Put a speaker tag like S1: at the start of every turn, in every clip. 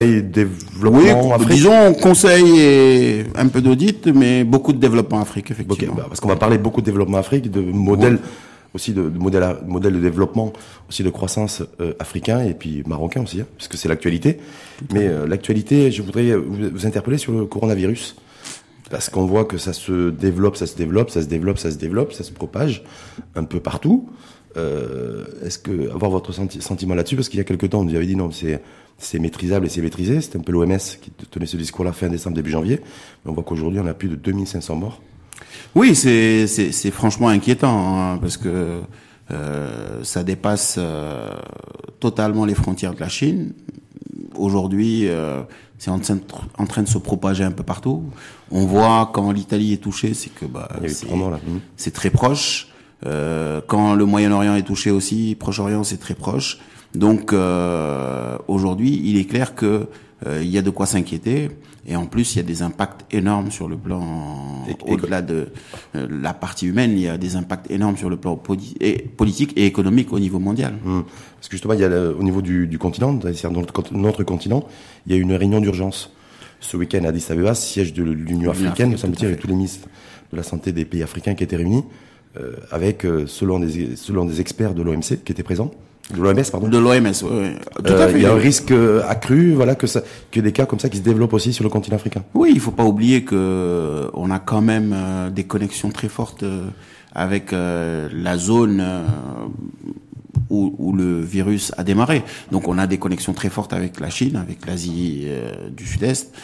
S1: développement
S2: oui, disons conseil et un peu d'audit, mais beaucoup de développement Afrique, effectivement.
S1: bah, parce qu'on va parler beaucoup de développement Afrique, de modèles aussi de, de modèles modèle de développement, aussi de croissance euh, africain et puis marocain aussi, hein, puisque c'est l'actualité. Mais euh, l'actualité, je voudrais vous, vous, interpeller sur le coronavirus. Parce qu'on voit que ça se développe, ça se développe, ça se développe, ça se développe, ça se propage un peu partout. Euh, Est-ce que avoir votre sentiment là-dessus Parce qu'il y a quelques temps, on nous avait dit non, c'est c'est maîtrisable et c'est maîtrisé. C'était un peu l'OMS qui tenait ce discours-là fin décembre, début janvier. Mais on voit qu'aujourd'hui, on a plus de 2500 morts.
S2: Oui, c'est c'est franchement inquiétant hein, parce que euh, ça dépasse euh, totalement les frontières de la Chine. Aujourd'hui, euh, c'est en, en, train de se propager un peu partout. On voit quand l'Italie est touchée, c'est que bah, c'est très proche. Euh, quand le Moyen-Orient est touché aussi, Proche-Orient, c'est très proche. Donc euh, aujourd'hui, il est clair que euh, il y a de quoi s'inquiéter. Et en plus, il y a des impacts énormes sur le plan, au-delà de euh, la partie humaine, il y a des impacts énormes sur le plan politique et économique au niveau mondial.
S1: Hum. Parce que justement, il y a au niveau du, du continent, dans notre, notre continent, il y a une réunion d'urgence ce week-end à Addis Abeba, siège de l'Union africaine, ça me dit, avec tous les ministres de la santé des pays africains qui étaient réunis, euh, avec, euh, selon, des, selon des experts de l'OMC qui étaient présents, de l'OMS, pardon.
S2: De l'OMS, oui.
S1: Tout à fait. Il y a un risque euh, accru, voilà, que ça, que des cas comme ça qui se développent aussi sur le continent africain.
S2: Oui, il faut pas oublier que on a quand même des connexions très fortes avec la zone où, où, le virus a démarré. Donc on a des connexions très fortes avec la Chine, avec l'Asie du Sud-Est, euh,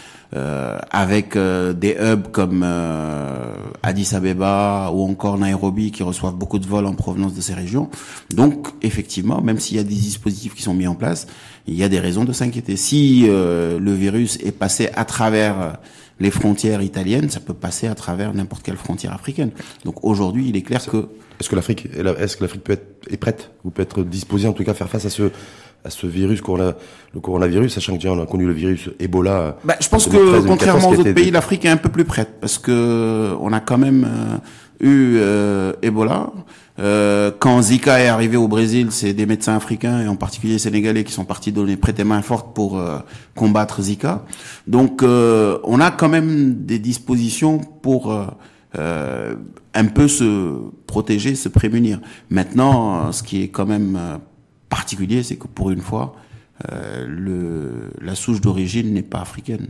S2: avec euh, des hubs comme euh, Addis Abeba ou encore Nairobi qui reçoivent beaucoup de vols en provenance de ces régions. Donc effectivement, même s'il y a des dispositifs qui sont mis en place, il y a des raisons de s'inquiéter. Si le virus est passé à travers les frontières italiennes, ça peut passer à travers n'importe quelle frontière africaine. Donc aujourd'hui, il est clair que
S1: est-ce que l'Afrique est-ce que l'Afrique peut être est prête ou peut être disposée en tout cas à faire face à ce à ce virus, le coronavirus, sachant que on a connu le virus Ebola.
S2: Bah, je pense que contrairement aux autres pays, l'Afrique est un peu plus prête parce que on a quand même euh, eu euh, Ebola. Euh, quand Zika est arrivé au Brésil, c'est des médecins africains et en particulier sénégalais qui sont partis donner prêter main forte pour euh, combattre Zika. Donc on a quand même des dispositions pour un peu se protéger, se prémunir. Maintenant, ce qui est quand même particulier, c'est que pour une fois, euh, le, la souche d'origine n'est pas africaine.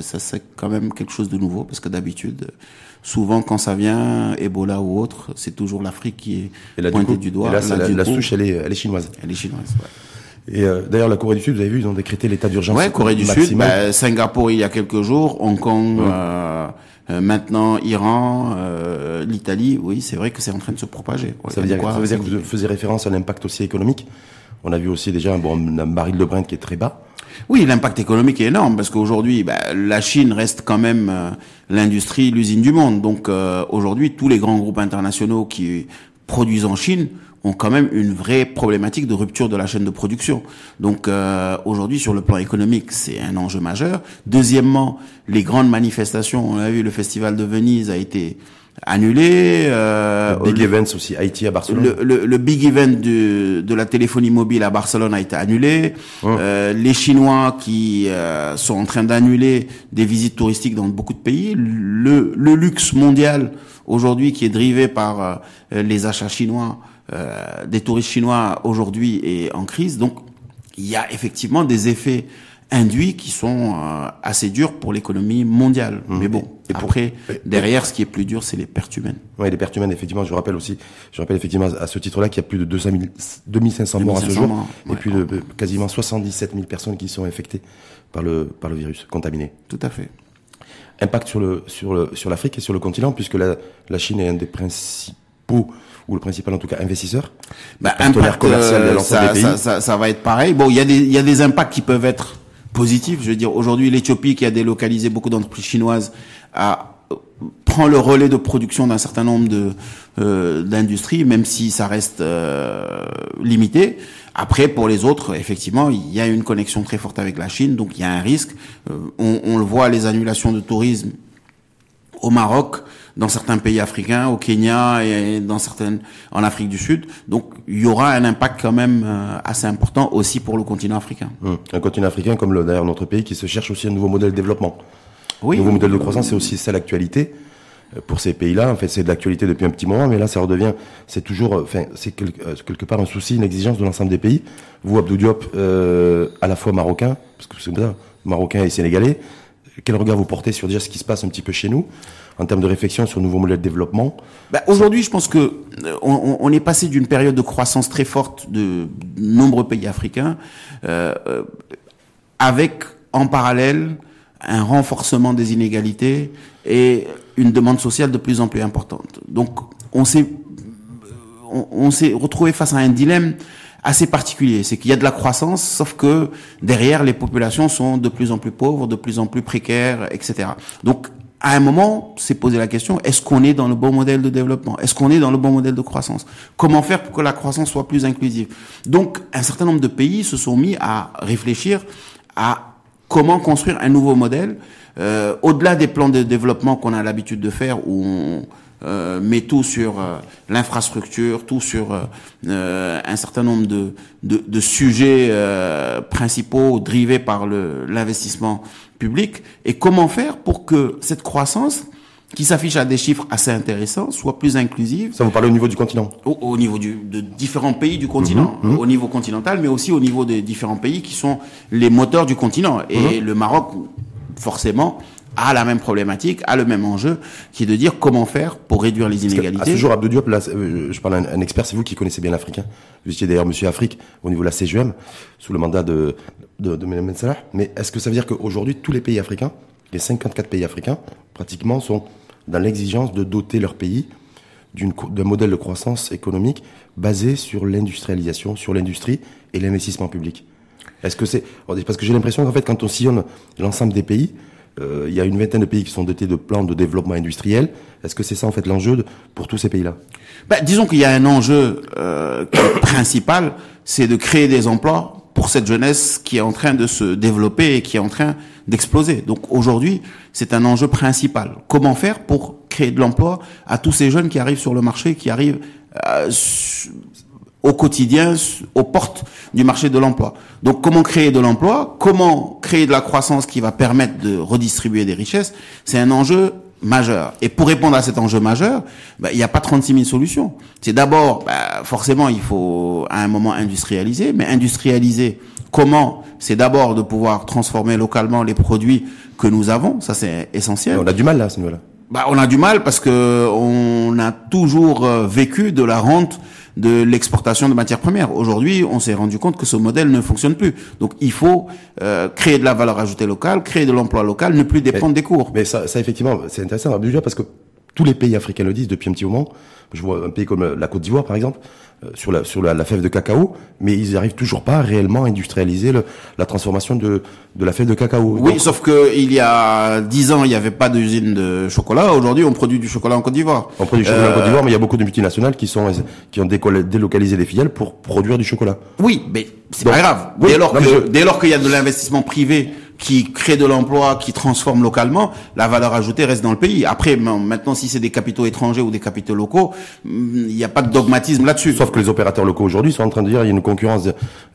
S2: Ça, c'est quand même quelque chose de nouveau, parce que d'habitude, souvent quand ça vient, Ebola ou autre, c'est toujours l'Afrique qui est pointée du doigt.
S1: Et là, la, souche, elle est, elle est chinoise.
S2: Elle est chinoise,
S1: Et euh, d'ailleurs, la Corée du Sud, vous avez vu, ils ont décrété l'état d'urgence.
S2: Ouais, Corée du Sud, bah, Singapour il y a quelques jours, Hong Kong, euh, euh, maintenant Iran, euh, l'Italie. Oui, c'est vrai que c'est en train de se propager.
S1: ça, veut dire, ça veut dire que vous faisiez référence à l'impact aussi économique. On a vu aussi déjà un, bon, un baril de Brent qui est très bas.
S2: Oui, l'impact économique est énorme parce qu'aujourd'hui, bah, la Chine reste quand même euh, l'industrie, l'usine du monde. Donc euh, aujourd'hui, tous les grands groupes internationaux qui produisent en Chine ont quand même une vraie problématique de rupture de la chaîne de production. Donc euh, aujourd'hui, sur le plan économique, c'est un enjeu majeur. Deuxièmement, les grandes manifestations, on a vu le festival de Venise a été annulé.
S1: Euh, le big event aussi, Haïti à Barcelone.
S2: Le, le, big event de, de la téléphonie mobile à Barcelone a été annulé. Euh, les Chinois qui euh, sont en train d'annuler des visites touristiques dans beaucoup de pays. Le, le luxe mondial aujourd'hui qui est drivé par euh, les achats chinois, euh, des touristes chinois aujourd'hui est en crise. Donc il y a effectivement des effets induits qui sont euh, assez durs pour l'économie mondiale. Mmh. Mais bon, et après, derrière, ce qui est plus dur, c'est les pertes humaines.
S1: Oui, les pertes humaines, effectivement. Je rappelle aussi, je rappelle effectivement à ce titre-là qu'il y a plus de 200 000, 2500 morts à ce jour, et plus de quasiment 77 000 personnes qui sont infectées par le par le virus, contaminées.
S2: Tout à fait.
S1: Impact sur le sur le sur l'Afrique et sur le continent, puisque la la Chine est un des principaux ou le principal en tout cas investisseur,
S2: bah, impact, commercial de euh, ça, des pays. Ça, ça, ça va être pareil. Bon, il y a des il y a des impacts qui peuvent être positif. Je veux dire, aujourd'hui, l'Éthiopie, qui a délocalisé beaucoup d'entreprises chinoises, a, prend le relais de production d'un certain nombre de euh, d'industries, même si ça reste euh, limité. Après, pour les autres, effectivement, il y a une connexion très forte avec la Chine, donc il y a un risque. Euh, on, on, le voit, les annulations de tourisme au Maroc, dans certains pays africains, au Kenya et dans certaines en Afrique du Sud. Donc il y aura un impact quand même euh, assez important aussi pour le continent africain.
S1: Hum. Un continent africain comme d'ailleurs notre pays qui se cherche aussi un nouveau modèle de développement. Oui. Un nouveau modèle de croissance, c'est aussi ça l'actualité euh, pour ces pays-là. En fait, c'est de l'actualité depuis un petit moment, mais là, ça redevient, c'est toujours, enfin, c'est quelque part un souci, une exigence de l'ensemble des pays. Vous, Abdou Diop, euh, à la fois marocain, parce que c'est ça, marocain et sénégalais, quel regard vous portez sur déjà ce qui se passe un petit peu chez nous en termes de réflexion sur nouveaux modèles de développement
S2: bah, Aujourd'hui, je pense que euh, on, on est passé d'une période de croissance très forte de nombreux pays africains, euh, euh, avec en parallèle un renforcement des inégalités et une demande sociale de plus en plus importante. Donc, on s'est on, on s'est retrouvé face à un dilemme assez particulier. C'est qu'il y a de la croissance, sauf que derrière, les populations sont de plus en plus pauvres, de plus en plus précaires, etc. Donc, à un moment, c'est poser la question, est-ce qu'on est dans le bon modèle de développement? Est-ce qu'on est dans le bon modèle de croissance? Comment faire pour que la croissance soit plus inclusive? Donc, un certain nombre de pays se sont mis à réfléchir à comment construire un nouveau modèle, euh, au-delà des plans de développement qu'on a l'habitude de faire, où on, euh, met tout sur euh, l'infrastructure, tout sur euh, euh, un certain nombre de, de, de sujets principaux drivés par l'investissement public, et comment faire pour que cette croissance qui s'affiche à des chiffres assez intéressants, soit plus inclusive.
S1: Ça vous parle au niveau du continent?
S2: Au, niveau du, de différents pays du continent, mhm, mhm. au niveau continental, mais aussi au niveau des différents pays qui sont les moteurs du continent. Et mhm. le Maroc, forcément, a la même problématique, a le même enjeu, qui est de dire comment faire pour réduire les inégalités. À
S1: ce jour, Abdou Diop, là, euh, je parle à un, expert, c'est vous qui connaissez bien l'Africain. Vous étiez d'ailleurs Monsieur Afrique au niveau de la CGM, sous le mandat de, de, de Mme Salah. Mais est-ce que ça veut dire qu'aujourd'hui, tous les pays africains, les 54 pays africains, pratiquement, sont dans l'exigence de doter leur pays d'un modèle de croissance économique basé sur l'industrialisation, sur l'industrie et l'investissement public? Est-ce que c'est... Parce que j'ai l'impression qu'en fait, quand on sillonne l'ensemble des pays, il y a une vingtaine de pays qui sont dotés de plans de développement industriel. Est-ce que c'est ça en fait l'enjeu pour tous ces pays-là?
S2: Bah, Disons qu'il y a un enjeu euh, principal, c'est de créer des emplois pour cette jeunesse qui est en train de se développer et qui est en train d'exploser. Donc aujourd'hui, c'est un enjeu principal. Comment faire pour créer de l'emploi à tous ces jeunes qui arrivent sur le marché, qui arrivent euh, au quotidien aux portes du marché de l'emploi. Donc comment créer de l'emploi, comment créer de la croissance qui va permettre de redistribuer des richesses, c'est un enjeu majeur. Et pour répondre à cet enjeu majeur, bah, il n'y a pas 36 000 solutions. C'est d'abord, bah, forcément, il faut à un moment industrialiser, mais industrialiser comment? C'est d'abord de pouvoir transformer localement les produits que nous avons, ça c'est essentiel.
S1: on a du mal là, ce niveau-là.
S2: Bah, on a du mal parce que on a toujours euh, vécu de la rente de l'exportation de matières premières. Aujourd'hui, on s'est rendu compte que ce modèle ne fonctionne plus. Donc, il faut euh, créer de la valeur ajoutée locale, créer de l'emploi local, ne plus dépendre des cours.
S1: Mais ça, ça effectivement, c'est intéressant, parce que tous les pays africains le disent depuis un petit moment. Je vois un pays comme la Côte d'Ivoire, par exemple, sur la sur la, la, fève de cacao, mais ils n'arrivent toujours pas à réellement industrialiser le, la transformation de de la fève de cacao.
S2: Oui, sauf que il y a dix ans, il n'y avait pas d'usine de chocolat. Aujourd'hui, on produit du chocolat en Côte d'Ivoire.
S1: On produit du chocolat en Côte d'Ivoire, mais il y a beaucoup de multinationales qui sont qui ont délocalisé des filiales pour produire du chocolat.
S2: Oui, mais c'est pas grave. dès lors que, dès lors qu'il y a de l'investissement privé qui crée de l'emploi, qui transforme localement, la valeur ajoutée reste dans le pays. Après, maintenant, si c'est des capitaux étrangers ou des capitaux locaux, il n'y a pas de dogmatisme là-dessus.
S1: Sauf que les opérateurs locaux aujourd'hui sont en train de dire qu'il y a une concurrence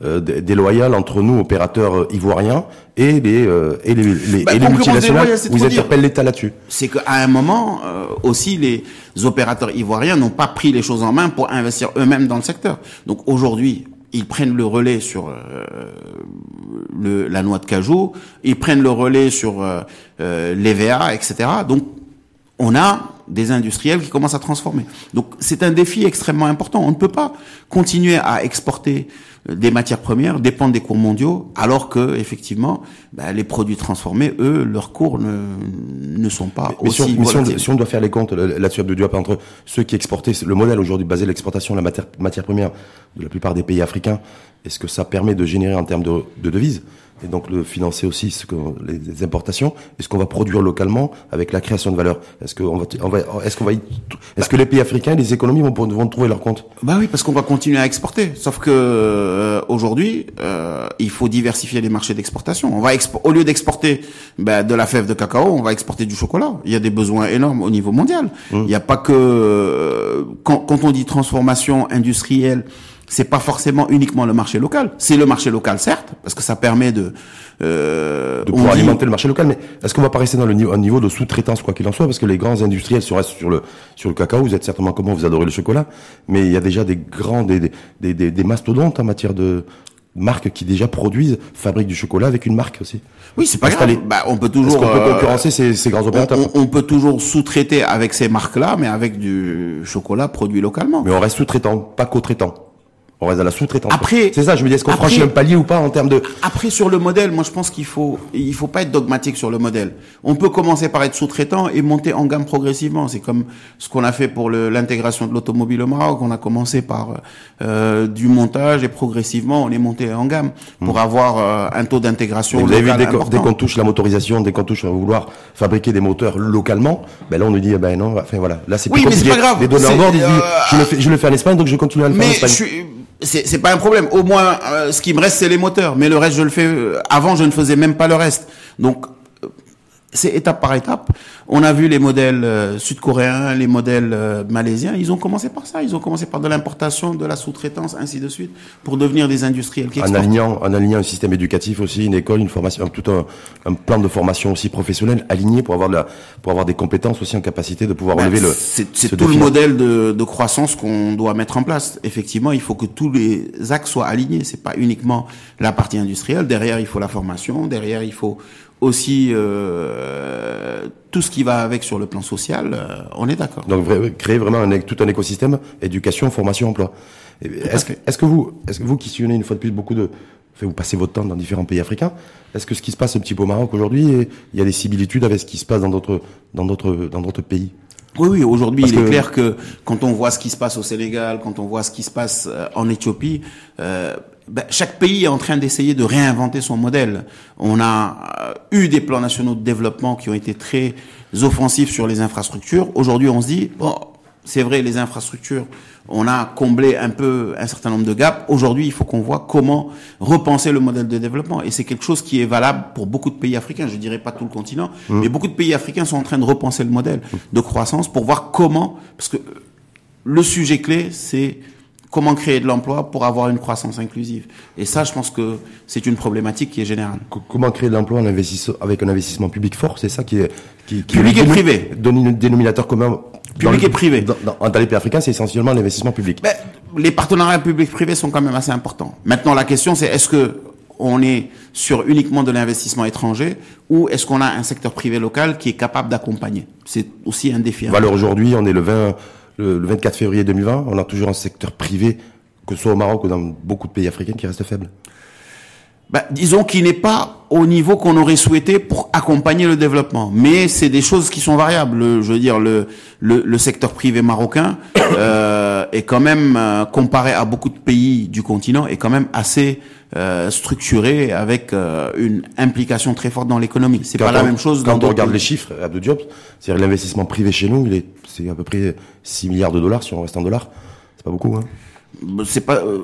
S1: euh, déloyale entre nous, opérateurs euh, ivoiriens, et les, euh, et les, les, bah, et les multinationales. Vous interpellez l'État là-dessus.
S2: C'est qu'à un moment, aussi, les opérateurs ivoiriens n'ont pas pris les choses en main pour investir eux-mêmes dans le secteur. Donc aujourd'hui, ils prennent le relais sur euh, le, la noix de cajou, ils prennent le relais sur euh, euh l'EVA, etc. Donc, on a des industriels qui commencent à transformer. Donc, c'est un défi extrêmement important. On ne peut pas continuer à exporter des matières premières dépendent des cours mondiaux, alors que effectivement, bah, les produits transformés, eux, leurs cours ne, ne sont pas aussi
S1: si on, si, on, doit faire les comptes là-dessus de Diop entre ceux qui exportaient, le modèle aujourd'hui basé l'exportation de la matière, matière première de la plupart des pays africains, est-ce que ça permet de générer en termes de, de devises? Et donc le financer aussi ce que, les importations Est-ce qu'on va produire localement avec la création de valeur Est-ce qu'on va, on va est-ce qu'on va, est-ce que les pays africains, les économies vont, vont trouver leur compte?
S2: Bah oui, parce qu'on va continuer à exporter. Sauf que euh, aujourd'hui, euh, il faut diversifier les marchés d'exportation. On va au lieu d'exporter bah, de la fève de cacao, on va exporter du chocolat. Il y a des besoins énormes au niveau mondial. Mmh. Il n'y a pas que euh, quand, quand on dit transformation industrielle c'est pas forcément uniquement le marché local. C'est le marché local, certes, parce que ça permet de
S1: euh, de pouvoir alimenter le marché local. Mais est-ce qu'on va pas rester dans le niveau, un niveau de sous-traitance quoi qu'il en soit, parce que les grands industriels se restent sur le sur le cacao. Vous êtes certainement comment vous adorez le chocolat, mais il y a déjà des grands des des, des, des mastodontes en matière de marques qui déjà produisent, fabriquent du chocolat avec une marque aussi.
S2: Oui, c'est pas grave. Bah, on peut toujours.
S1: On peut euh, concurrencer ces, ces, grands opérateurs?
S2: On, on, peut toujours sous-traiter avec ces marques-là, mais avec du chocolat produit localement.
S1: Mais on reste sous-traitant, pas co-traitant. On reste à la sous-traitance.
S2: Après,
S1: c'est ça. Je me dis, est-ce qu'on franchit un palier ou pas en termes de
S2: Après, sur le modèle, moi, je pense qu'il faut, il faut pas être dogmatique sur le modèle. On peut commencer par être sous-traitant et monter en gamme progressivement. C'est comme ce qu'on a fait pour l'intégration de l'automobile au Maroc. On a commencé par euh, du montage et progressivement, on est monté en gamme pour hmm. avoir euh, un taux d'intégration.
S1: Vous avez vu dès qu'on touche la motorisation, dès qu'on touche à vouloir fabriquer des moteurs localement, ben là, on nous dit, ben non, enfin voilà, là c'est
S2: oui, mais c'est pas grave.
S1: Les donneurs d'ordre, euh... je je le fais en Espagne, donc je continue à le faire en Espagne
S2: c'est pas un problème. Au moins, euh, ce qui me reste, c'est les moteurs. Mais le reste, je le fais. Euh, avant, je ne faisais même pas le reste. Donc, c'est étape par étape. On a vu les modèles euh, sud-coréens, les modèles euh, malaisiens. Ils ont commencé par ça. Ils ont commencé par de l'importation, de la sous-traitance, ainsi de suite, pour devenir des industriels qui.
S1: En alignant, en alignant un système éducatif aussi, une école, une formation, tout un, un plan de formation aussi professionnel aligné pour avoir de la, pour avoir des compétences aussi en capacité de pouvoir ben, relever le.
S2: C'est tout le modèle de, de croissance qu'on doit mettre en place. Effectivement, il faut que tous les axes soient alignés. C'est pas uniquement la partie industrielle. Derrière, il faut la formation. Derrière, il faut aussi euh, tout ce qui va avec sur le plan social, euh, on est d'accord.
S1: Donc créer vraiment un, tout un écosystème éducation, formation, emploi. Est-ce que, est que vous, est-ce que vous qui sillonnez une fois de plus beaucoup de, vous passez votre temps dans différents pays africains, est-ce que ce qui se passe un petit peu au Maroc aujourd'hui, il y a des similitudes avec ce qui se passe dans d'autres, dans d'autres, dans d'autres pays?
S2: Oui, oui. Aujourd'hui, il est clair que quand on voit ce qui se passe au Sénégal, quand on voit ce qui se passe euh, en Éthiopie, euh, ben, chaque pays est en train d'essayer de réinventer son modèle. On a euh, eu des plans nationaux de développement qui ont été très offensifs sur les infrastructures. Aujourd'hui, on se dit, bon, c'est vrai, les infrastructures, on a comblé un peu un certain nombre de gaps. Aujourd'hui, il faut qu'on voit comment repenser le modèle de développement. Et c'est quelque chose qui est valable pour beaucoup de pays africains. Je dirais pas tout le continent, mmh. mais beaucoup de pays africains sont en train de repenser le modèle de croissance pour voir comment, parce que le sujet clé, c'est comment créer de l'emploi pour avoir une croissance inclusive. Et ça, je pense que c'est une problématique qui est générale.
S1: Comment créer de l'emploi avec un investissement public fort C'est ça qui est... Qui,
S2: public et privé.
S1: Donne un dénominateur commun.
S2: Public et privé.
S1: Dans, dans, les pays africains, c'est essentiellement l'investissement public.
S2: Mais les partenariats publics-privés sont quand même assez importants. Maintenant, la question, c'est est-ce que on est sur uniquement de l'investissement étranger ou est-ce qu'on a un secteur privé local qui est capable d'accompagner? C'est aussi un défi.
S1: Alors aujourd'hui, on est le 20 le, 24 février 2020, on a toujours un secteur privé, que ce soit au Maroc ou dans beaucoup de pays africains, qui reste faible
S2: bah, disons qu'il n'est pas au niveau qu'on aurait souhaité pour accompagner le développement. Mais c'est des choses qui sont variables. Je veux dire, le, le, secteur privé marocain euh, est quand même, euh, comparé à beaucoup de pays du continent, est quand même assez euh, structuré avec euh, une implication très forte dans l'économie. C'est pas la même chose.
S1: Quand on regarde les chiffres, Abdou Diop, c'est-à-dire l'investissement privé chez nous, il est, c'est à peu près 6 milliards de dollars si on reste en dollars. C'est pas beaucoup, hein
S2: c'est pas euh,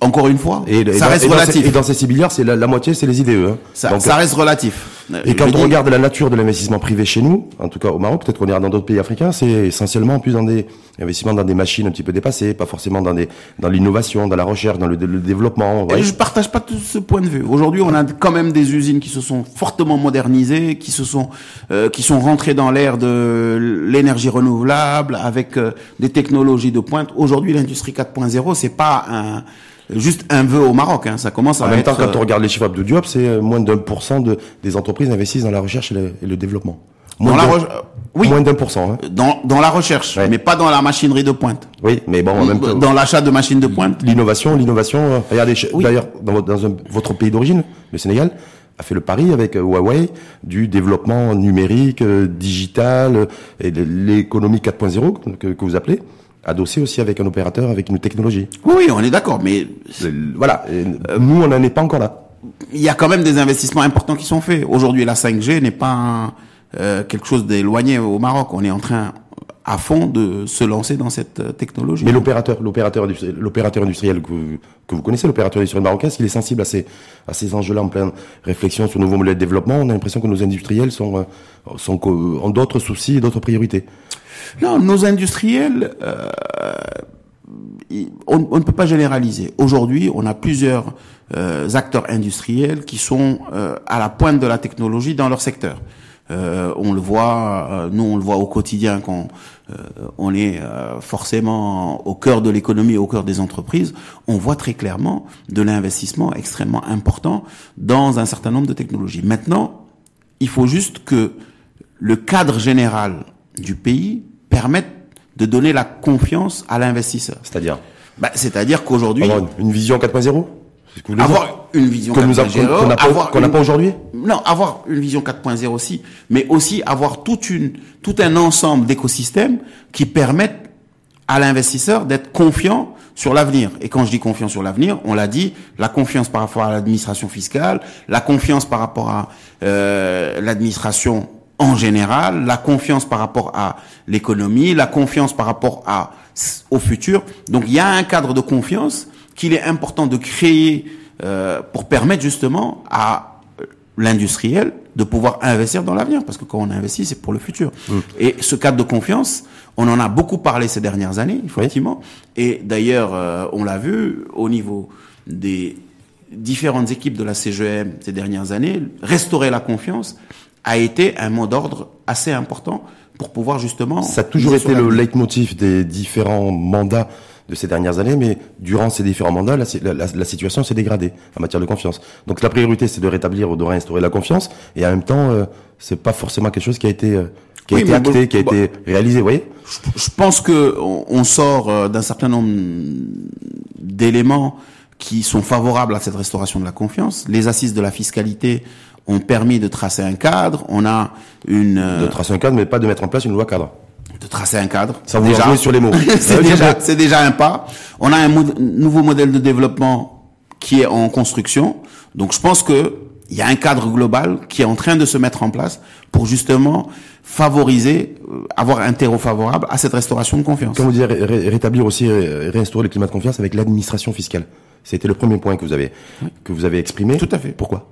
S2: encore une fois et, ça reste relatif
S1: et dans ces 6 milliards c'est la, moitié c'est les IDE hein.
S2: ça, ça reste relatif
S1: et quand on regarde la nature de l'investissement privé chez nous en tout cas au Maroc peut-être qu'on ira dans d'autres pays africains c'est essentiellement plus dans des investissements dans des machines un petit peu dépassées pas forcément dans des dans l'innovation dans la recherche dans le, développement
S2: ouais. je partage pas tout ce point de vue aujourd'hui on a quand même des usines qui se sont fortement modernisées qui se sont euh, qui sont rentrées dans l'ère de l'énergie renouvelable avec euh, des technologies de pointe aujourd'hui l'industrie 4.0 c'est pas un juste un vœu au Maroc. Hein. Ça commence à
S1: en même temps, quand
S2: on
S1: euh, regarde les chiffres de Diop, c'est euh, moins d'un pour cent de, des entreprises investissent dans la recherche et le, développement.
S2: Moins
S1: dans la oui. Moins d'un pour cent. Hein.
S2: Dans, dans la recherche, mais pas dans la machinerie de pointe.
S1: Oui, mais bon, en même temps.
S2: Dans l'achat de machines de pointe.
S1: L'innovation, l'innovation. Euh, regardez, d'ailleurs, dans, dans votre pays d'origine, le Sénégal, a fait le pari avec Huawei du développement numérique, digital, et l'économie 4.0 que, que vous appelez adossé aussi avec un opérateur, avec une technologie.
S2: Oui, on est d'accord, mais
S1: voilà, nous on n'en est pas encore là.
S2: il y a quand même des investissements importants qui sont faits. Aujourd'hui, la 5G n'est pas euh, quelque chose d'éloigné au Maroc. On est en train à fond de se lancer dans cette euh, technologie.
S1: Mais l'opérateur, l'opérateur, l'opérateur industriel que vous, que vous connaissez, l'opérateur industriel marocain, s'il est sensible à ces, à ces enjeux-là en pleine réflexion sur de nouveaux modèles de développement, on a l'impression que nos industriels sont, euh, sont ont d'autres soucis et d'autres priorités.
S2: Non, nos industriels, euh, on, ne peut pas généraliser. Aujourd'hui, on a plusieurs euh, acteurs industriels qui sont euh, à la pointe de la technologie dans leur secteur. Euh, on le voit, euh, nous on le voit au quotidien quand euh, on est forcément au cœur de l'économie, au cœur des entreprises. On voit très clairement de l'investissement extrêmement important dans un certain nombre de technologies. Maintenant, il faut juste que le cadre général du pays permette de donner la confiance à l'investisseur.
S1: C'est-à-dire
S2: bah, C'est-à-dire qu'aujourd'hui...
S1: Une vision 4.0
S2: avoir une vision
S1: 4.0 qu'on n'a pas, aujourd'hui
S2: Non, avoir une vision 4.0 aussi, mais aussi avoir toute une, tout un ensemble d'écosystèmes qui permettent à l'investisseur d'être confiant sur l'avenir. Et quand je dis confiance sur l'avenir, on l'a dit, la confiance par rapport à l'administration fiscale, la confiance par rapport à euh, l'administration en général, la confiance par rapport à l'économie, la confiance par rapport à au futur. Donc il y a un cadre de confiance qu'il est important de créer euh, pour permettre justement à l'industriel de pouvoir investir dans l'avenir, parce que quand on investit, c'est pour le futur. Mm. Et ce cadre de confiance, on en a beaucoup parlé ces dernières années, effectivement. Et d'ailleurs, euh, on l'a vu au niveau des différentes équipes de la CGM ces dernières années, restaurer la confiance a été un mot d'ordre assez important pour pouvoir justement...
S1: Ça a toujours été le leitmotiv des différents mandats de ces dernières années, mais durant ces différents mandats, la, la, situation s'est dégradée en matière de confiance. Donc la priorité, c'est de rétablir ou de réinstaurer la confiance, et en même temps, euh, c'est pas forcément quelque chose qui a été euh, qui a été acté, qui a été réalisé, vous voyez?
S2: je, pense que on, sort euh, d'un certain nombre d'éléments qui sont favorables à cette restauration de la confiance. Les assises de la fiscalité ont permis de tracer un cadre. On a une
S1: de tracer un cadre, mais pas de mettre en place une loi cadre
S2: de tracer un cadre.
S1: Ça vous déjà, sur les mots.
S2: c'est déjà, c'est déjà un pas. On a un nouveau modèle de développement qui est en construction. Donc je pense que il y a un cadre global qui est en train de se mettre en place pour justement favoriser, euh, avoir un terreau favorable à cette restauration de confiance.
S1: Comment dire, rétablir aussi, réinstaurer le climat de confiance avec l'administration fiscale. C'était le premier point que vous avez, que vous avez exprimé.
S2: Tout à fait.
S1: Pourquoi?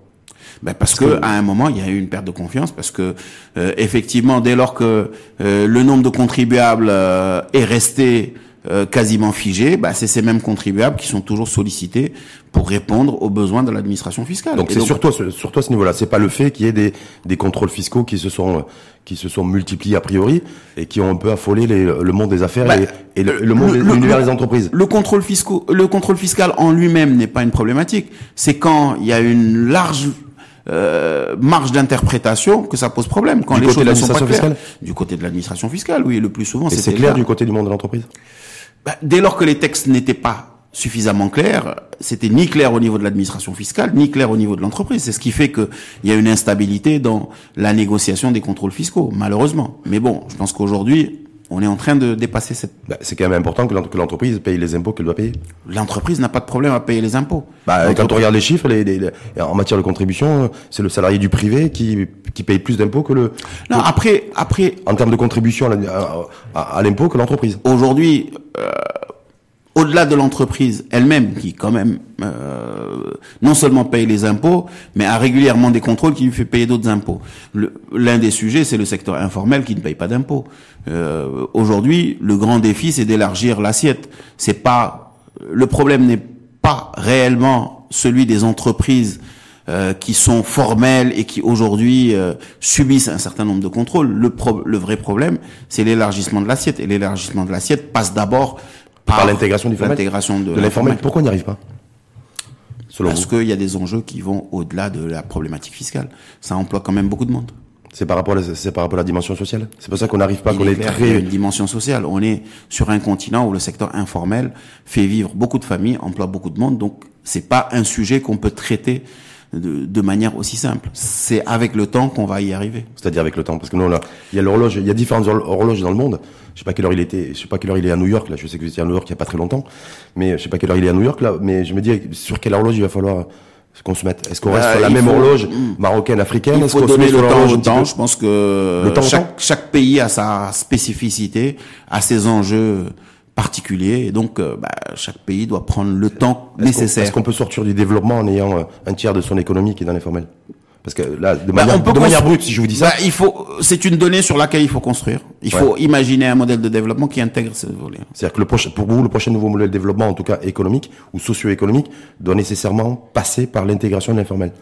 S2: Ben parce que à un moment il y a eu une perte de confiance parce que euh, effectivement dès lors que euh, le nombre de contribuables euh, est resté quasiment figé, ben c'est ces mêmes contribuables qui sont toujours sollicités pour répondre aux besoins de l'administration fiscale.
S1: Donc c'est surtout surtout à ce niveau-là, c'est pas le fait qu'il y ait des, des contrôles fiscaux qui se sont qui se sont multipliés a priori et qui ont un peu affolé les, le monde des affaires ben, et, le, monde l'univers des entreprises.
S2: Le contrôle fiscal le contrôle fiscal en lui-même n'est pas une problématique, c'est quand il y a une large euh, marge d'interprétation que ça pose problème quand
S1: du
S2: les
S1: choses ne sont pas claires.
S2: Du côté de l'administration fiscale, oui, le plus souvent.
S1: c'est clair du côté du monde de l'entreprise.
S2: Bah, dès lors que les textes n'étaient pas suffisamment clairs, c'était ni clair au niveau de l'administration fiscale, ni clair au niveau de l'entreprise. C'est ce qui fait qu'il y a une instabilité dans la négociation des contrôles fiscaux, malheureusement. Mais bon, je pense qu'aujourd'hui, on est en train de dépasser cette.
S1: Bah, c'est quand même important que l'entreprise paye les impôts qu'elle doit payer.
S2: L'entreprise n'a pas de problème à payer les impôts.
S1: Bah, quand on regarde les chiffres, les, en matière de contribution, c'est le salarié du privé qui, qui paye plus d'impôts que le.
S2: Non, après, après.
S1: En termes de contribution à, l'impôt que l'entreprise.
S2: Aujourd'hui, euh, au-delà de l'entreprise elle-même, qui quand même euh, non seulement paye les impôts, mais a régulièrement des contrôles qui lui fait payer d'autres impôts. L'un des sujets, c'est le secteur informel qui ne paye pas d'impôts. Euh, Aujourd'hui, le grand défi, c'est d'élargir l'assiette. C'est pas le problème n'est pas réellement celui des entreprises euh, qui sont formelles et qui aujourd'hui euh, subissent un certain nombre de contrôles. Le, le vrai problème, c'est l'élargissement de l'assiette. Et l'élargissement de l'assiette passe d'abord
S1: par, l'intégration du
S2: l'intégration
S1: de, l'informel. Pourquoi on n'y arrive pas?
S2: Parce qu'il y a des enjeux qui vont au-delà de la problématique fiscale. Ça emploie quand même beaucoup de monde.
S1: C'est par rapport à la, c'est par rapport à la dimension sociale? C'est pour ça qu'on n'arrive pas, qu'on
S2: est, très. une dimension sociale. On est sur un continent où le secteur informel fait vivre beaucoup de familles, emploie beaucoup de monde. Donc, c'est pas un sujet qu'on peut traiter de, de, manière aussi simple. C'est avec le temps qu'on va y arriver.
S1: C'est-à-dire avec le temps, parce que nous là, il y a l'horloge, il y a différentes horloges dans le monde. Je sais pas quelle heure il était, je sais pas quelle heure il est à New York là. Je sais que vous étiez à New York il y a pas très longtemps, mais je sais pas quelle heure il est à New York là. Mais je me dis sur quelle horloge il va falloir qu'on se mette? Est-ce qu'on reste bah, sur la même horloge hmm. marocaine, africaine?
S2: Il faut donner le temps au temps. Je pense que chaque, chaque pays a sa spécificité, a ses enjeux particuliers, et donc euh, bah, chaque pays doit prendre le temps nécessaire.
S1: Est-ce qu'on peut sortir du développement en ayant euh, un tiers de son économie qui est dans l'informel parce que là, de, bah, manière, de manière, brute, si je vous dis ça,
S2: bah, il faut, c'est une donnée sur laquelle il faut construire. Il faut imaginer un modèle de développement qui intègre ce volet.
S1: C'est-à-dire que le prochain, pour vous, le prochain nouveau modèle de développement, en tout cas économique ou socio-économique, doit nécessairement passer par l'intégration de l'informel.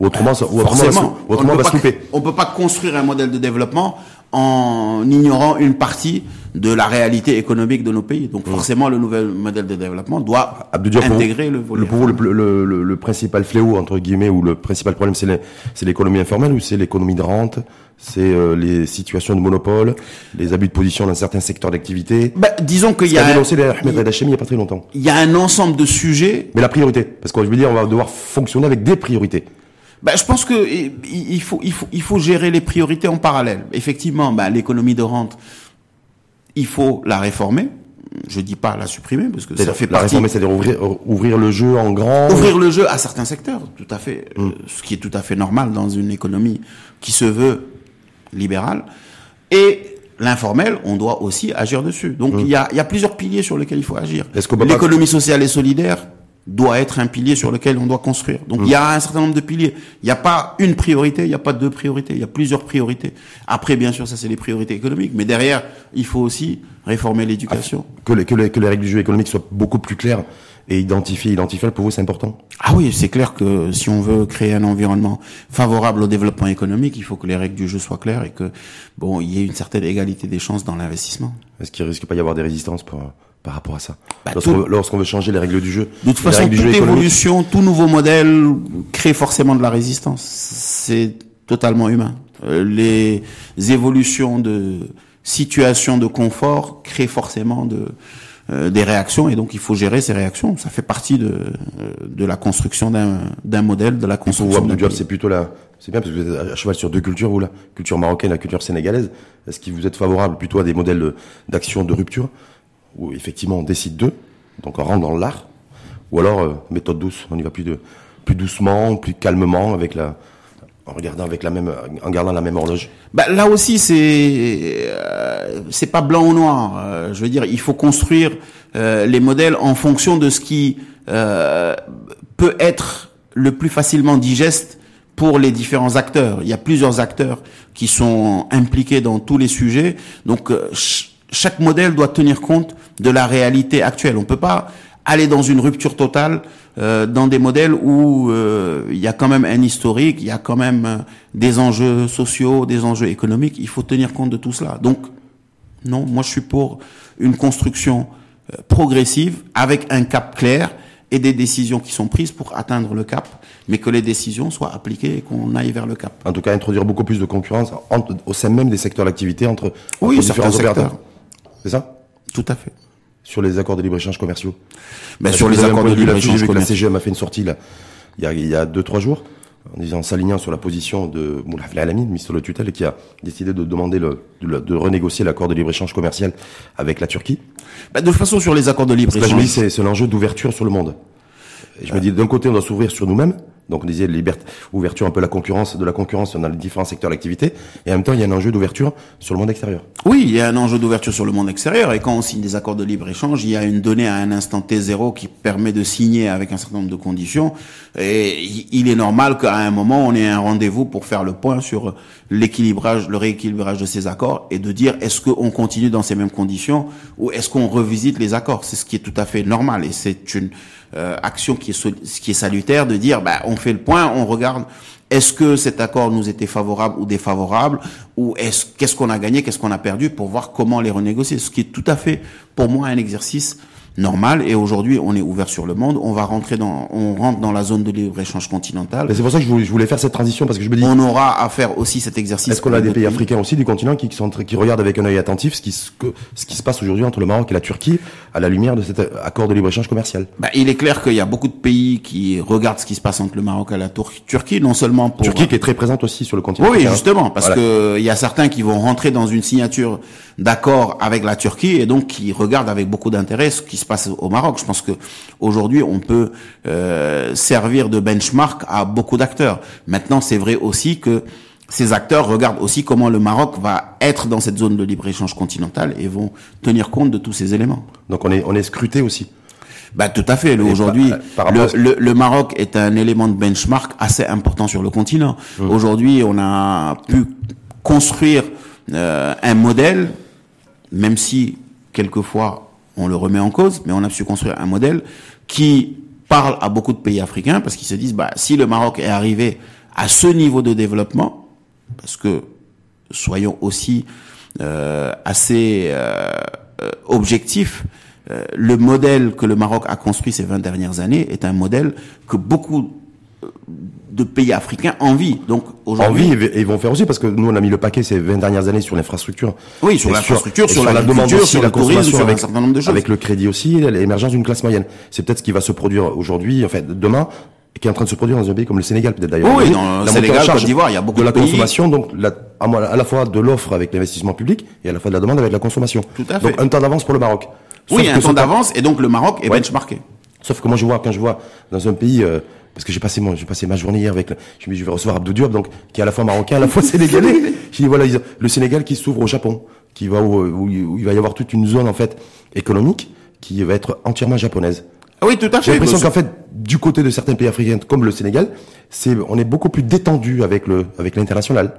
S1: Ou autrement, ou autrement,
S2: autrement on, va se. On peut pas construire un modèle de développement en ignorant une partie de la réalité économique de nos pays. Donc forcément, le nouvel modèle de développement doit intégrer le
S1: volet. Pour vous, le, le, le, principal fléau, entre guillemets, ou le principal problème, c'est l'économie informelle ou c'est l'économie de rente c'est euh, les situations de monopole, les abus de position dans certains secteurs d'activité.
S2: Bah, disons qu'il y a...
S1: dénoncé Ahmed il n'y a pas très longtemps.
S2: Il y a un ensemble de sujets...
S1: Mais la priorité, parce que je veux dire, on va devoir fonctionner avec des priorités.
S2: Ben, je pense que il faut, il faut, il faut gérer les priorités en parallèle. Effectivement, ben, l'économie de rente, il faut la réformer. Je dis pas la supprimer parce que ça fait
S1: la réformer, c'est-à-dire ouvrir, ouvrir le jeu en grand.
S2: Ouvrir le jeu à certains secteurs, tout à fait, mm. ce qui est tout à fait normal dans une économie qui se veut libérale. Et l'informel, on doit aussi agir dessus. Donc mm. il y, a, y a plusieurs piliers sur lesquels il faut agir. L'économie sociale et solidaire, doit être un pilier sur lequel on doit construire. Donc il y a un certain nombre de piliers. Il n'y a pas une priorité, il n'y a pas deux priorités, il y a plusieurs priorités. Après, bien sûr, ça c'est les priorités économiques, mais derrière, il faut aussi réformer l'éducation.
S1: que, les, que, les, que les règles du jeu économique soient beaucoup plus claires et identifier, identifier pour vous, c'est important.
S2: Ah oui, c'est clair que si on veut créer un environnement favorable au développement économique, il faut que les règles du jeu soient claires et que bon, il y ait une certaine égalité des chances dans l'investissement.
S1: Est-ce qu'il risque pas d'y avoir des résistances pour par rapport à ça bah, Lorsqu'on veut changer les règles du jeu.
S2: De toute façon, toute évolution, tout nouveau modèle crée forcément de la résistance. C'est totalement humain. Euh, les évolutions de situation de confort créent forcément de euh, des réactions et donc il faut gérer ces réactions. Ça fait partie de euh, de la construction d'un d'un modèle, de la construction.
S1: Pour c'est plutôt là. C'est bien parce que vous êtes à cheval sur deux cultures, ou la culture marocaine, la culture sénégalaise. Est-ce que vous êtes favorable plutôt à des modèles d'action de rupture? Où effectivement on décide d'eux, donc on rentre dans l'art, ou alors euh, méthode douce, on y va plus de plus doucement, plus calmement, avec la en regardant avec la même en gardant la même horloge.
S2: Bah, là aussi c'est euh, c'est pas blanc ou noir. Euh, je veux dire, il faut construire les modèles en fonction de ce qui peut être le plus facilement digeste pour les différents acteurs. Il y a plusieurs acteurs qui sont impliqués dans tous les sujets, donc chaque modèle doit tenir compte de la réalité actuelle. On ne peut pas aller dans une rupture totale euh, dans des modèles où euh, il y a quand même un historique, il y a quand même euh, des enjeux sociaux, des enjeux économiques. Il faut tenir compte de tout cela. Donc, non, moi je suis pour une construction progressive avec un cap clair et des décisions qui sont prises pour atteindre le cap, mais que les décisions soient appliquées et qu'on aille vers le cap.
S1: En tout cas, introduire beaucoup plus de concurrence au sein même des secteurs d'activité entre,
S2: oui, différents secteurs.
S1: C'est ça?
S2: Tout à fait.
S1: Sur les accords de libre-échage commerciaux?
S2: Ben, Sur les accords de libre-échange
S1: commerciaux. La CGM a fait une sortie là, il y a, il y a deux, trois jours, en disant, s'alignant sur la position de Moulaf Alamine, ministre de tutelle, qui a décidé de demander le, de, renégocier l'accord de libre-échange commercial avec la Turquie.
S2: Ben, de toute façon, sur les accords de libre-échange.
S1: c'est l'enjeu d'ouverture sur le monde. Et je me dis, d'un côté, on doit s'ouvrir sur nous-mêmes, donc on disait liberté, ouverture un peu la concurrence, de la concurrence dans les différents secteurs d'activité. Et en même temps, il y a un enjeu d'ouverture sur le monde extérieur.
S2: Oui, il y a un enjeu d'ouverture sur le monde extérieur. Et quand on signe des accords de libre-échange, il y a une donnée à un instant T0 qui permet de signer avec un certain nombre de conditions. Et il est normal qu'à un moment, on ait un rendez-vous pour faire le point sur l'équilibrage, le rééquilibrage de ces accords et de dire est-ce qu'on continue dans ces mêmes conditions ou est-ce qu'on revisite les accords? C'est ce qui est tout à fait normal et c'est une euh, action qui est, qui est salutaire de dire bah, on fait le point, on regarde est-ce que cet accord nous était favorable ou défavorable ou est-ce qu'est-ce qu'on a gagné, qu'est-ce qu'on a perdu pour voir comment les renégocier. Ce qui est tout à fait pour moi un exercice normal. Et aujourd'hui, on est ouvert sur le monde. On va rentrer dans, on rentre dans la zone de libre-échange continental.
S1: C'est pour ça que je voulais, faire cette transition parce que je me dis.
S2: On aura à faire aussi cet exercice.
S1: Est-ce qu'on a des pays, africains aussi du continent qui, sont, qui regardent avec un œil attentif ce qui, ce, ce qui se passe aujourd'hui entre le Maroc et la Turquie à la lumière de cet accord de libre-échange commercial?
S2: Bah, Il est clair qu'il y a beaucoup de pays qui regardent ce qui se passe entre le Maroc et la Turquie, non seulement pour.
S1: Turquie qui est très présente aussi sur le continent.
S2: Oui, justement, parce que il y a certains qui vont rentrer dans une signature d'accord avec la Turquie et donc qui regardent avec beaucoup d'intérêt ce qui se se passe au Maroc. Je pense que aujourd'hui, on peut euh, servir de benchmark à beaucoup d'acteurs. Maintenant, c'est vrai aussi que ces acteurs regardent aussi comment le Maroc va être dans cette zone de libre-échange continentale et vont tenir compte de tous ces éléments.
S1: Donc on est, on est scruté aussi
S2: bah, tout à fait. Aujourd'hui, le, le, Maroc est un élément de benchmark assez important sur le continent. Mmh. Aujourd'hui, on a pu construire euh, un modèle, même si quelquefois on le remet en cause, mais on a su construire un modèle qui parle à beaucoup de pays africains parce qu'ils se disent, bah, si le Maroc est arrivé à ce niveau de développement, parce que soyons aussi euh, assez euh, objectifs, euh, le modèle que le Maroc a construit ces 20 dernières années est un modèle que beaucoup de pays africains envient. Donc
S1: aujourd'hui, envient et vont faire aussi parce que nous on a mis le paquet ces 20 dernières années sur l'infrastructure.
S2: Oui, sur l'infrastructure, sur, la demande sur la tourisme,
S1: avec un certain nombre de choses. Avec le crédit aussi, l'émergence d'une classe moyenne. C'est peut-être ce qui va se produire aujourd'hui, en fait, demain, qui est en train de se produire dans un pays comme le Sénégal peut-être d'ailleurs.
S2: Oui, dans le Sénégal, Côte d'Ivoire, il y a beaucoup
S1: de,
S2: de
S1: la consommation, donc la, à la fois de l'offre avec l'investissement public et à la fois de la demande avec la consommation.
S2: Tout à fait.
S1: Donc un temps d'avance pour le Maroc.
S2: Oui, un temps d'avance et donc le Maroc est benchmarké.
S1: Sauf que moi je vois quand je vois dans un pays euh, parce que j'ai passé j'ai passé ma journée hier avec je me je vais recevoir Abdou Diop donc qui est à la fois marocain à la fois sénégalais. je dis voilà le Sénégal qui s'ouvre au Japon, qui va où, où, il va y avoir toute une zone en fait économique qui va être entièrement japonaise.
S2: Ah oui, tout à fait.
S1: J'ai l'impression qu'en fait, du côté de certains pays africains, comme le Sénégal, c'est, on est beaucoup plus détendu avec le, avec l'international.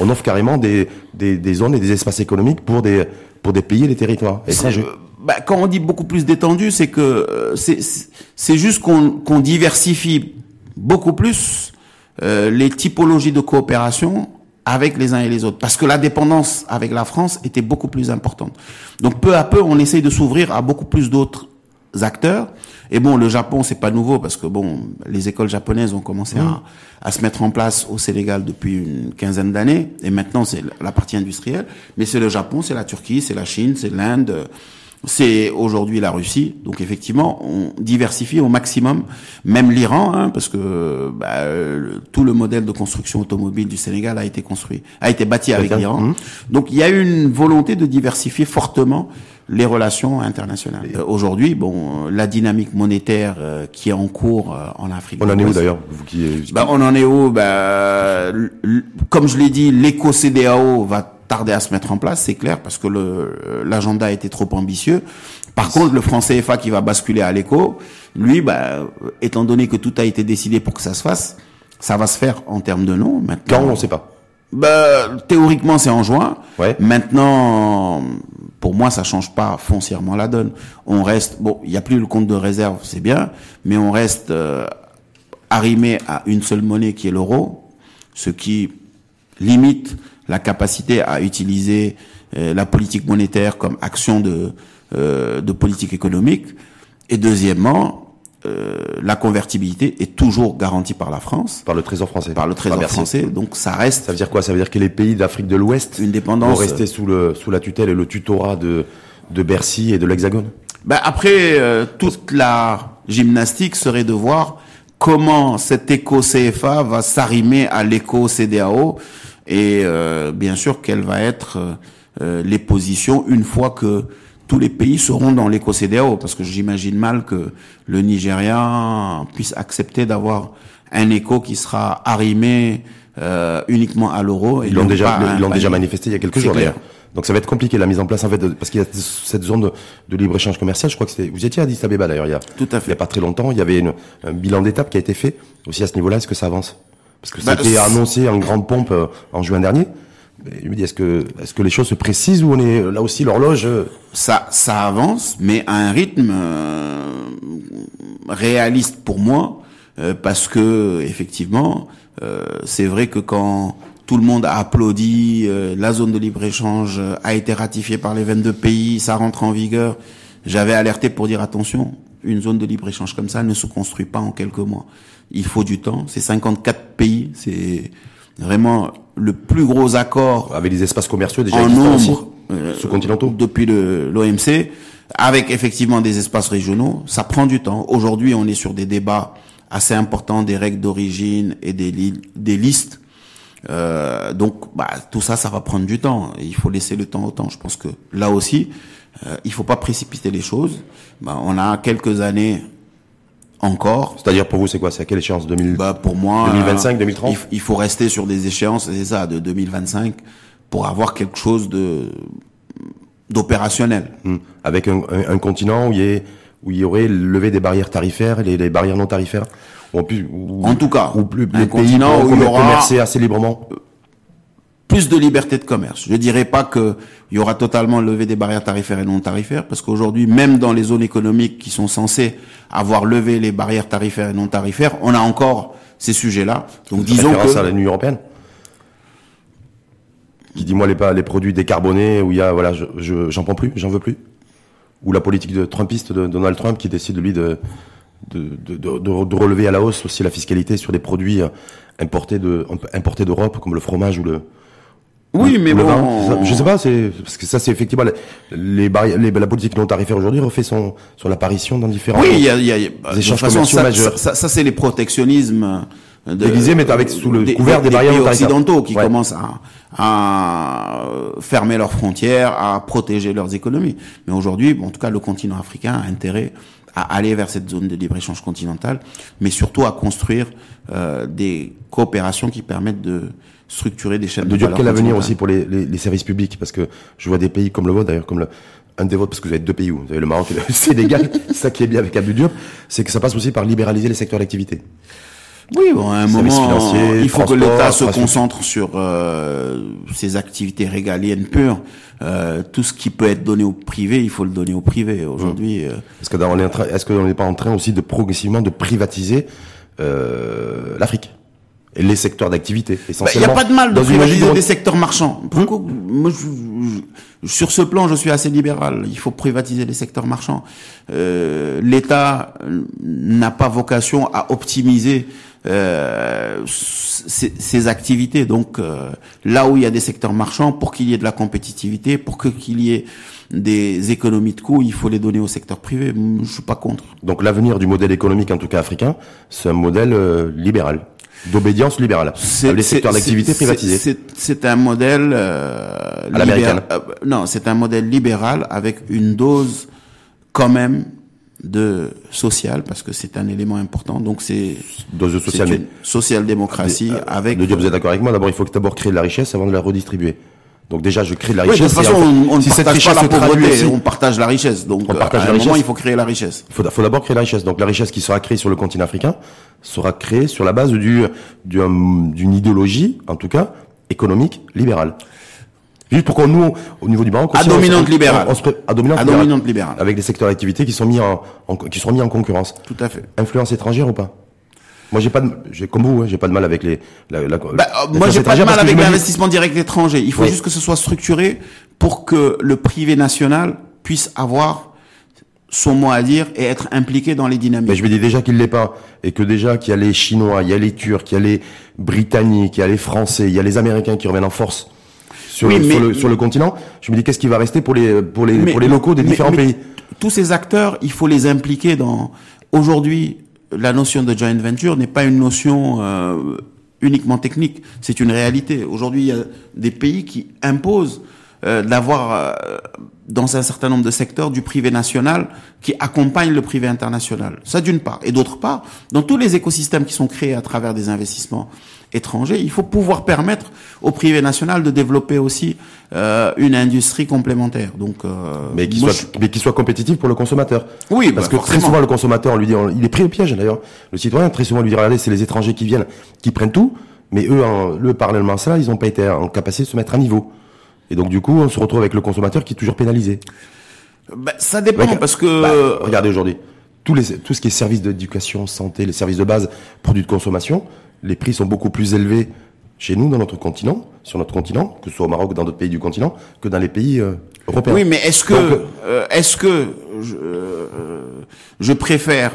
S1: On offre carrément des, des, des, zones et des espaces économiques pour des, pour des pays et des territoires étrangers
S2: bah, quand on dit beaucoup plus détendu, c'est que euh, c'est juste qu'on diversifie beaucoup plus euh, les typologies de coopération avec les uns et les autres, parce que la dépendance avec la France était beaucoup plus importante. Donc peu à peu, on essaye de s'ouvrir à beaucoup plus d'autres acteurs. Et bon, le Japon, c'est pas nouveau parce que bon, les écoles japonaises ont commencé à, mmh. à, se mettre en place au Sénégal depuis une quinzaine d'années, et maintenant c'est la partie industrielle. Mais c'est le Japon, c'est la Turquie, c'est la Chine, c'est l'Inde c'est aujourd'hui la Russie. Donc effectivement, on diversifie au maximum, même l'Iran, hein, parce que bah, tout le modèle de construction automobile du Sénégal a été construit, a été bâti avec l'Iran. Mmh. Donc il y a une volonté de diversifier fortement les relations internationales. Euh, aujourd'hui, bon, la dynamique monétaire euh, qui est en cours euh, en Afrique.
S1: On en est où d'ailleurs
S2: bah, On en est où? Bah, Comme je l'ai dit, l'éco-CDAO va tarder à se mettre en place, c'est clair, parce que l'agenda été trop ambitieux. Par contre, le franc CFA qui va basculer à l'éco, lui, bah, étant donné que tout a été décidé pour que ça se fasse, ça va se faire en termes de nom.
S1: Maintenant, Quand on ne sait pas.
S2: Bah, théoriquement, c'est en juin. Ouais. Maintenant, pour moi, ça change pas foncièrement la donne. On reste, bon, il n'y a plus le compte de réserve, c'est bien, mais on reste euh, arrimé à une seule monnaie qui est l'euro, ce qui limite la capacité à utiliser euh, la politique monétaire comme action de, euh, de politique économique. Et deuxièmement, euh, la convertibilité est toujours garantie par la France.
S1: Par le Trésor français.
S2: Par le Trésor français. Donc ça reste.
S1: Ça veut dire quoi? Ça veut dire que les pays d'Afrique de l'Ouest
S2: une dépendance
S1: vont rester sous le sous la tutelle et le tutorat de de Bercy et de l'Hexagone?
S2: Ben après, toute la gymnastique serait de voir comment cet éco CFA va s'arrimer à l'éco CDAO et euh, bien sûr quelles vont être euh, euh, les positions une fois que tous les pays seront dans l'éco-CDAO, parce que j'imagine mal que le Nigeria puisse accepter d'avoir un éco qui sera arrimé euh, uniquement à l'euro.
S1: Ils l'ont déjà, ils l'ont déjà manifesté il y a quelques jours d'ailleurs. Donc ça va être compliqué la mise en place en fait parce qu'il y a cette zone de, libre échange commercial. Je crois que c'était vous étiez à Addis Abeba d'ailleurs il y a
S2: tout à fait.
S1: il y a pas très longtemps. Il y avait une, un bilan d'étape qui a été fait aussi à ce niveau-là. Est-ce que ça avance? Parce que bah, c'était annoncé en grande pompe euh, en juin dernier. Je me dis, est-ce que, est-ce que les choses se précisent ou on est là aussi l'horloge euh,
S2: Ça, ça avance, mais à un rythme euh, réaliste pour moi, parce que effectivement, c'est vrai que quand tout le monde a applaudi, la zone de libre échange a été ratifiée par les 22 pays, ça rentre en vigueur. J'avais alerté pour dire attention, une zone de libre échange comme ça ne se construit pas en quelques mois il faut du temps. C'est 54 pays, c'est vraiment le plus gros accord
S1: avec des espaces commerciaux déjà
S2: en nombre
S1: euh, sous-continentaux
S2: depuis l'OMC, avec effectivement des espaces régionaux. Ça prend du temps. Aujourd'hui, on est sur des débats assez importants des règles d'origine et des, des listes Euh, donc, bah, tout ça, ça va prendre du temps. il faut laisser le temps au temps. Je pense que là aussi, euh, il faut pas précipiter les choses. Bah, on a quelques années encore.
S1: C'est-à-dire pour vous, c'est quoi C'est à quelle échéance 2000...
S2: bah, Pour moi,
S1: 2025, 2030
S2: il, faut rester sur des échéances, c'est ça, de 2025, pour avoir quelque chose de d'opérationnel.
S1: Hmm. Avec un, un, continent où il, y où il y aurait levé des barrières tarifaires, les, les barrières non tarifaires
S2: en tout cas,
S1: ou plus, un continent où il y aura commercer assez librement
S2: plus de liberté de commerce. Je dirais pas que il y aura totalement levé des barrières tarifaires et non tarifaires, parce qu'aujourd'hui, même dans les zones économiques qui sont censées avoir levé les barrières tarifaires et non tarifaires, on a encore ces sujets-là.
S1: Donc disons que à l'Union européenne qui dit moi les les produits décarbonés où il y a voilà je j'en prends plus, j'en veux plus. Ou la politique de Trumpiste de Donald Trump qui décide lui de de, de, de, de, relever à la hausse aussi la fiscalité sur des produits euh, importés de importés d'Europe comme le fromage ou le
S2: oui, mais bon,
S1: je sais pas, c'est parce que ça c'est effectivement les, barrières, les, la politique non tarifaire aujourd'hui refait son son apparition dans différents
S2: oui, il y a, y a, échanges commerciaux ça, majeurs. Ça, ça, c'est les protectionnismes
S1: de, mais avec sous le couvert des, barrières
S2: pays occidentaux qui commencent à, à fermer leurs frontières, à protéger leurs économies. Mais aujourd'hui, en tout cas, le continent africain a intérêt à aller vers cette zone de libre-échange continentale, mais surtout à construire euh, des coopérations qui permettent de structurer des chaînes de,
S1: de quel avenir aussi pour les, les, les, services publics parce que je vois des pays comme le vôtre d'ailleurs comme le un des vôtres parce que vous avez deux pays où vous avez le Maroc et le Sénégal ça qui est bien avec Abdou c'est que ça passe aussi par libéraliser les secteurs d'activité.
S2: Oui, bon, à un moment, il faut que l'État se concentre sur euh, ses activités régaliennes pures. Euh, tout ce qui peut être donné au privé, il faut le donner au privé. Aujourd'hui, euh...
S1: est-ce que on est est-ce qu'on n'est pas en train aussi de progressivement de privatiser euh, l'Afrique? Et les secteurs d'activité essentiellement.
S2: Il bah, n'y a pas de mal de privatiser des secteurs marchands. Pourquoi moi, je, sur ce plan, je suis assez libéral. Il faut privatiser les secteurs marchands. Euh, L'État n'a pas vocation à optimiser euh, ces, activités. Donc euh, là où il y a des secteurs marchands, pour qu'il y ait de la compétitivité, pour qu'il y ait des économies de coûts, il faut les donner au secteur privé. Je suis pas contre.
S1: Donc l'avenir du modèle économique, en tout cas africain, c'est un modèle euh, libéral d'obédience libérale. C'est les secteurs d'activité privatisés.
S2: C'est un modèle euh,
S1: à l'américaine.
S2: non, c'est un modèle libéral avec une dose quand même de social parce que c'est un élément important. Donc c'est
S1: dose de social,
S2: social démocratie euh, avec.
S1: De vous êtes d'accord avec moi? D'abord, il faut d'abord créer de la richesse avant de la redistribuer. Donc déjà, je crée de la richesse. de
S2: toute façon, on, ne partage pas la pauvreté, on partage la richesse. Donc on partage à un moment, il faut créer la richesse.
S1: Il faut, faut d'abord créer la richesse. Donc la richesse qui sera créée sur le continent africain sera créée sur la base du d'une idéologie, en tout cas économique libérale. Juste pour qu'on nous, au niveau du Maroc,
S2: à dominante libérale,
S1: à dominante, libérale, avec des secteurs d'activité qui sont mis en, qui seront mis en concurrence.
S2: Tout à fait.
S1: Influence étrangère ou pas? Moi, j'ai pas de, j'ai comme vous, hein, j'ai pas de mal avec les.
S2: La, la, bah, moi, j'ai pas de mal avec l'investissement direct étranger. Il faut juste que ce soit structuré pour que le privé national puisse avoir son mot à dire et être impliqué dans les dynamiques.
S1: Mais je me dis déjà qu'il l'est pas et que déjà qu'il y a les Chinois, il y a les Turcs, il y a les Britanniques, il y a les Français, il y a les Américains qui reviennent en force sur, sur, le, sur le continent. Je me dis qu'est-ce qui va rester pour les pour les pour les locaux des différents pays?
S2: Tous ces acteurs, il faut les impliquer dans. Aujourd'hui, la notion de joint venture n'est pas une notion euh, uniquement technique, c'est une réalité. Aujourd'hui, il y a des pays qui imposent euh, d'avoir euh, dans un certain nombre de secteurs du privé national qui accompagne le privé international. Ça d'une part. Et d'autre part, dans tous les écosystèmes qui sont créés à travers des investissements étrangers, il faut pouvoir permettre au privé national de développer aussi euh, une industrie complémentaire. Donc,
S1: euh, mais qui soit, mais qui soit compétitif pour le consommateur.
S2: Oui,
S1: parce bah, que très souvent le consommateur, on lui dit, il est pris au piège d'ailleurs. Le citoyen très souvent lui dit, regardez, c'est les étrangers qui viennent, qui prennent tout, mais eux, en, eux parallèlement à ça, ils n'ont pas été en capacité de se mettre à niveau. Et donc du coup, on se retrouve avec le consommateur qui est toujours pénalisé.
S2: Bah, ça dépend parce que
S1: bah, regardez aujourd'hui tout, les, tout ce qui est services d'éducation, santé, les services de base, produits de consommation, les prix sont beaucoup plus élevés chez nous, dans notre continent, sur notre continent, que ce soit au Maroc ou dans d'autres pays du continent, que dans les pays euh, européens.
S2: Oui, mais est-ce que, euh, est-ce que je, euh, je préfère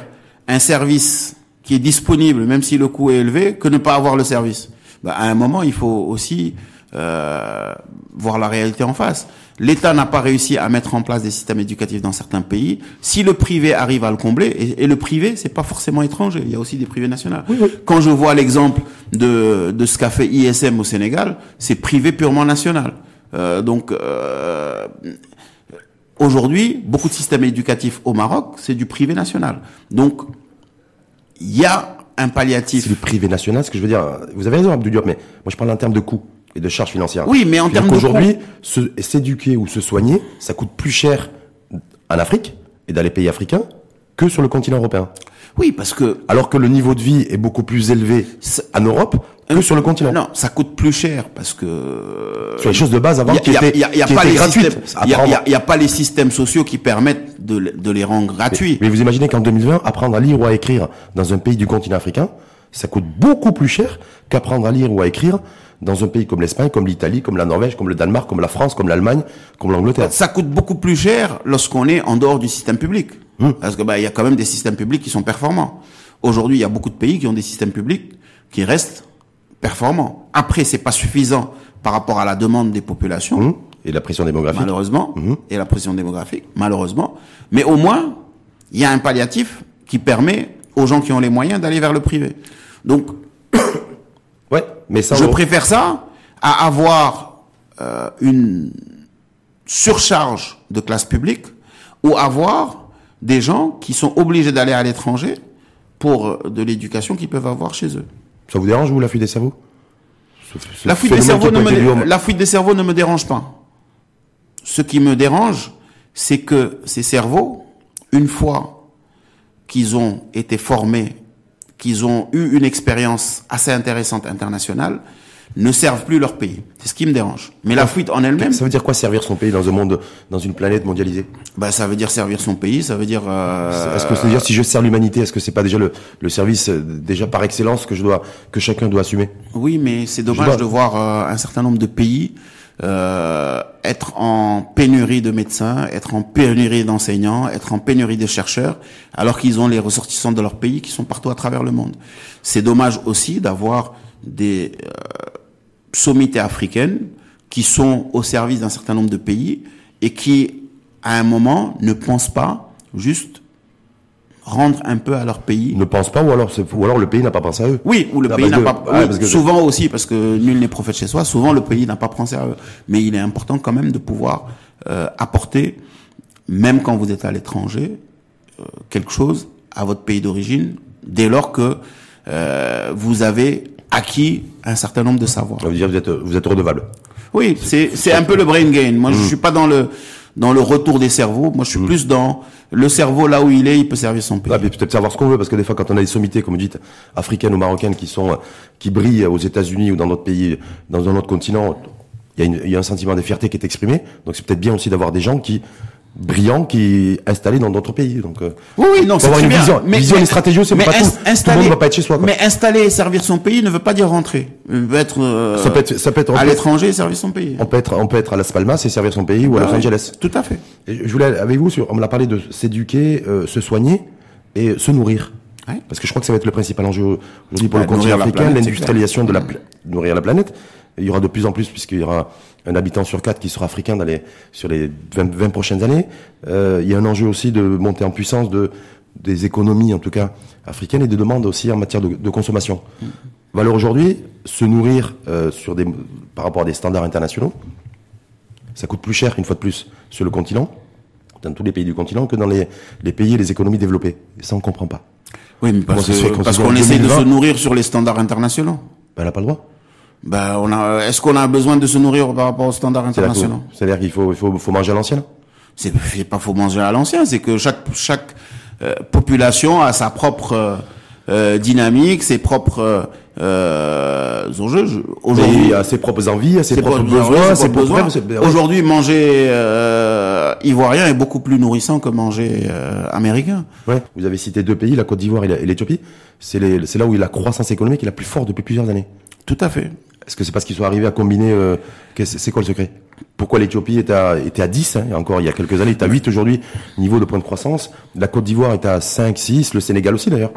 S2: un service qui est disponible, même si le coût est élevé, que ne pas avoir le service? Bah, À un moment, il faut aussi euh, voir la réalité en face. L'État n'a pas réussi à mettre en place des systèmes éducatifs dans certains pays. Si le privé arrive à le combler, et, le privé, c'est pas forcément étranger, il y a aussi des privés nationaux. Quand je vois l'exemple de, de ce qu'a fait ISM au Sénégal, c'est privé purement national. Euh, donc euh, aujourd'hui, beaucoup de systèmes éducatifs au Maroc, c'est du privé national. Donc il y a un palliatif.
S1: C'est du privé national, ce que je veux dire. Vous avez raison, Abdou Diop, mais moi je parle en termes de coûts et de charges financières.
S2: Oui, mais en termes
S1: d'aujourd'hui, s'éduquer ou se soigner, ça coûte plus cher en Afrique et dans les pays africains que sur le continent européen.
S2: Oui, parce que
S1: alors que le niveau de vie est beaucoup plus élevé en Europe que sur le continent.
S2: Non, ça coûte plus cher parce que
S1: sur les choses de base avant
S2: qui étaient Il n'y a, pas les systèmes sociaux qui permettent de, de les rendre gratuits.
S1: Mais, vous imaginez qu'en 2020, apprendre à lire ou à écrire dans un pays du continent africain, ça coûte beaucoup plus cher qu'apprendre à lire ou à écrire dans un pays comme l'Espagne, comme l'Italie, comme la Norvège, comme le Danemark, comme la France, comme l'Allemagne, comme l'Angleterre.
S2: Ça coûte beaucoup plus cher lorsqu'on est en dehors du système public. Hum. Parce que bah il y a quand même des systèmes publics qui sont performants. Aujourd'hui, il y a beaucoup de pays qui ont des systèmes publics qui restent performants. Après, c'est pas suffisant par rapport à la demande des populations. Hum.
S1: Et la pression démographique.
S2: Malheureusement. Hum. Et la pression démographique, malheureusement. Mais au moins, il y a un palliatif qui permet aux gens qui ont les moyens d'aller vers le privé. Donc,
S1: ouais, mais ça,
S2: je préfère ça à avoir euh, une surcharge de classe publique ou avoir des gens qui sont obligés d'aller à l'étranger pour euh, de l'éducation qu'ils peuvent avoir chez eux.
S1: Ça vous dérange, vous, la fuite des cerveaux?
S2: La fuite, des cerveaux ne me, la fuite des cerveaux ne me dérange pas. Ce qui me dérange, c'est que ces cerveaux, une fois qu'ils ont été formés, qu'ils ont eu une expérience assez intéressante internationale, ne servent plus leur pays. C'est ce qui me dérange. Mais la fuite en elle-même.
S1: Ça veut dire quoi servir son pays dans un monde, dans une planète mondialisée?
S2: Bah, ça veut dire servir son pays. Ça veut dire.
S1: Euh... Est-ce que c'est dire si je sers l'humanité, est-ce que c'est pas déjà le, le service euh, déjà par excellence que je dois, que chacun doit assumer?
S2: Oui, mais c'est dommage de voir euh, un certain nombre de pays euh, être en pénurie de médecins, être en pénurie d'enseignants, être en pénurie de chercheurs, alors qu'ils ont les ressortissants de leur pays qui sont partout à travers le monde. C'est dommage aussi d'avoir des euh, sommités africaines qui sont au service d'un certain nombre de pays et qui, à un moment, ne pensent pas juste rendre un peu à leur pays.
S1: Ne pensent pas ou alors ou alors le pays n'a pas pensé à eux.
S2: Oui, ou le pays n'a pas ah, souvent aussi parce que nul n'est prophète chez soi, souvent le pays n'a pas pensé à eux, mais il est important quand même de pouvoir euh, apporter même quand vous êtes à l'étranger euh, quelque chose à votre pays d'origine dès lors que euh, vous avez acquis un certain nombre de savoirs.
S1: Ça veut dire vous êtes vous êtes redevable.
S2: Oui, c'est c'est un peu le brain gain. Moi, je hmm. suis pas dans le dans le retour des cerveaux. Moi, je suis hmm. plus dans le cerveau là où il est, il peut servir son pays.
S1: Ah, peut-être savoir ce qu'on veut, parce que des fois, quand on a des sommités, comme vous dites, africaines ou marocaines qui sont qui brillent aux États-Unis ou dans d'autres pays, dans un autre continent, il y, a il y a un sentiment de fierté qui est exprimé. Donc, c'est peut-être bien aussi d'avoir des gens qui brillant qui est installé dans d'autres pays. Donc, euh,
S2: oui, oui, non, c'est
S1: une bien. vision, mais, vision et stratégie, c'est pas tout. Tout le monde ne va pas être chez soi. Quoi.
S2: Mais installer et servir son pays ne veut pas dire rentrer. Il veut être, euh,
S1: ça peut être, ça peut être
S2: à l'étranger et servir son pays.
S1: On peut être, on peut être à Las Palmas et servir son pays ou à Los Angeles.
S2: Tout à fait.
S1: Et je voulais avec vous sur, on m'a parlé de s'éduquer, euh, se soigner et se nourrir. Ouais. Parce que je crois que ça va être le principal enjeu aujourd'hui pour le continent africain, l'industrialisation de la nourrir la planète. Il y aura de plus en plus puisqu'il y aura un habitant sur quatre qui sera africain dans les, sur les 20, prochaines années. Euh, il y a un enjeu aussi de monter en puissance de, des économies, en tout cas africaines, et de demandes aussi en matière de, de consommation. Alors aujourd'hui, se nourrir euh, sur des, par rapport à des standards internationaux, ça coûte plus cher, une fois de plus, sur le continent, dans tous les pays du continent, que dans les, les pays et les économies développées. Et ça, on ne comprend pas.
S2: Oui, mais parce, qu'on essaie de se nourrir sur les standards internationaux.
S1: Ben, elle n'a pas le droit.
S2: Ben, on a. Est-ce qu'on a besoin de se nourrir par rapport aux standards internationaux
S1: C'est-à-dire qu'il faut, il faut, faut manger à l'ancienne.
S2: C'est pas faut manger à l'ancien, c'est que chaque chaque euh, population a sa propre euh, euh dynamique, ses propres euh, enjeux.
S1: Aujourd'hui, a ses propres envies, ses, propres, besoins, ses propres
S2: besoins. Aujourd'hui, manger euh, ivoirien est beaucoup plus nourrissant que manger euh, américain.
S1: Ouais. Vous avez cité deux pays, la Côte d'Ivoire et l'Éthiopie. C'est là où la croissance économique est la plus forte depuis plusieurs années.
S2: Tout à fait.
S1: Est-ce que c'est parce qu'ils sont arrivés à combiner euh, C'est quoi le secret? Pourquoi l'Éthiopie était à, était à 10, hein, encore il y a quelques années, est à 8 aujourd'hui, niveau de point de croissance? La Côte d'Ivoire est à 5, 6, le Sénégal aussi d'ailleurs.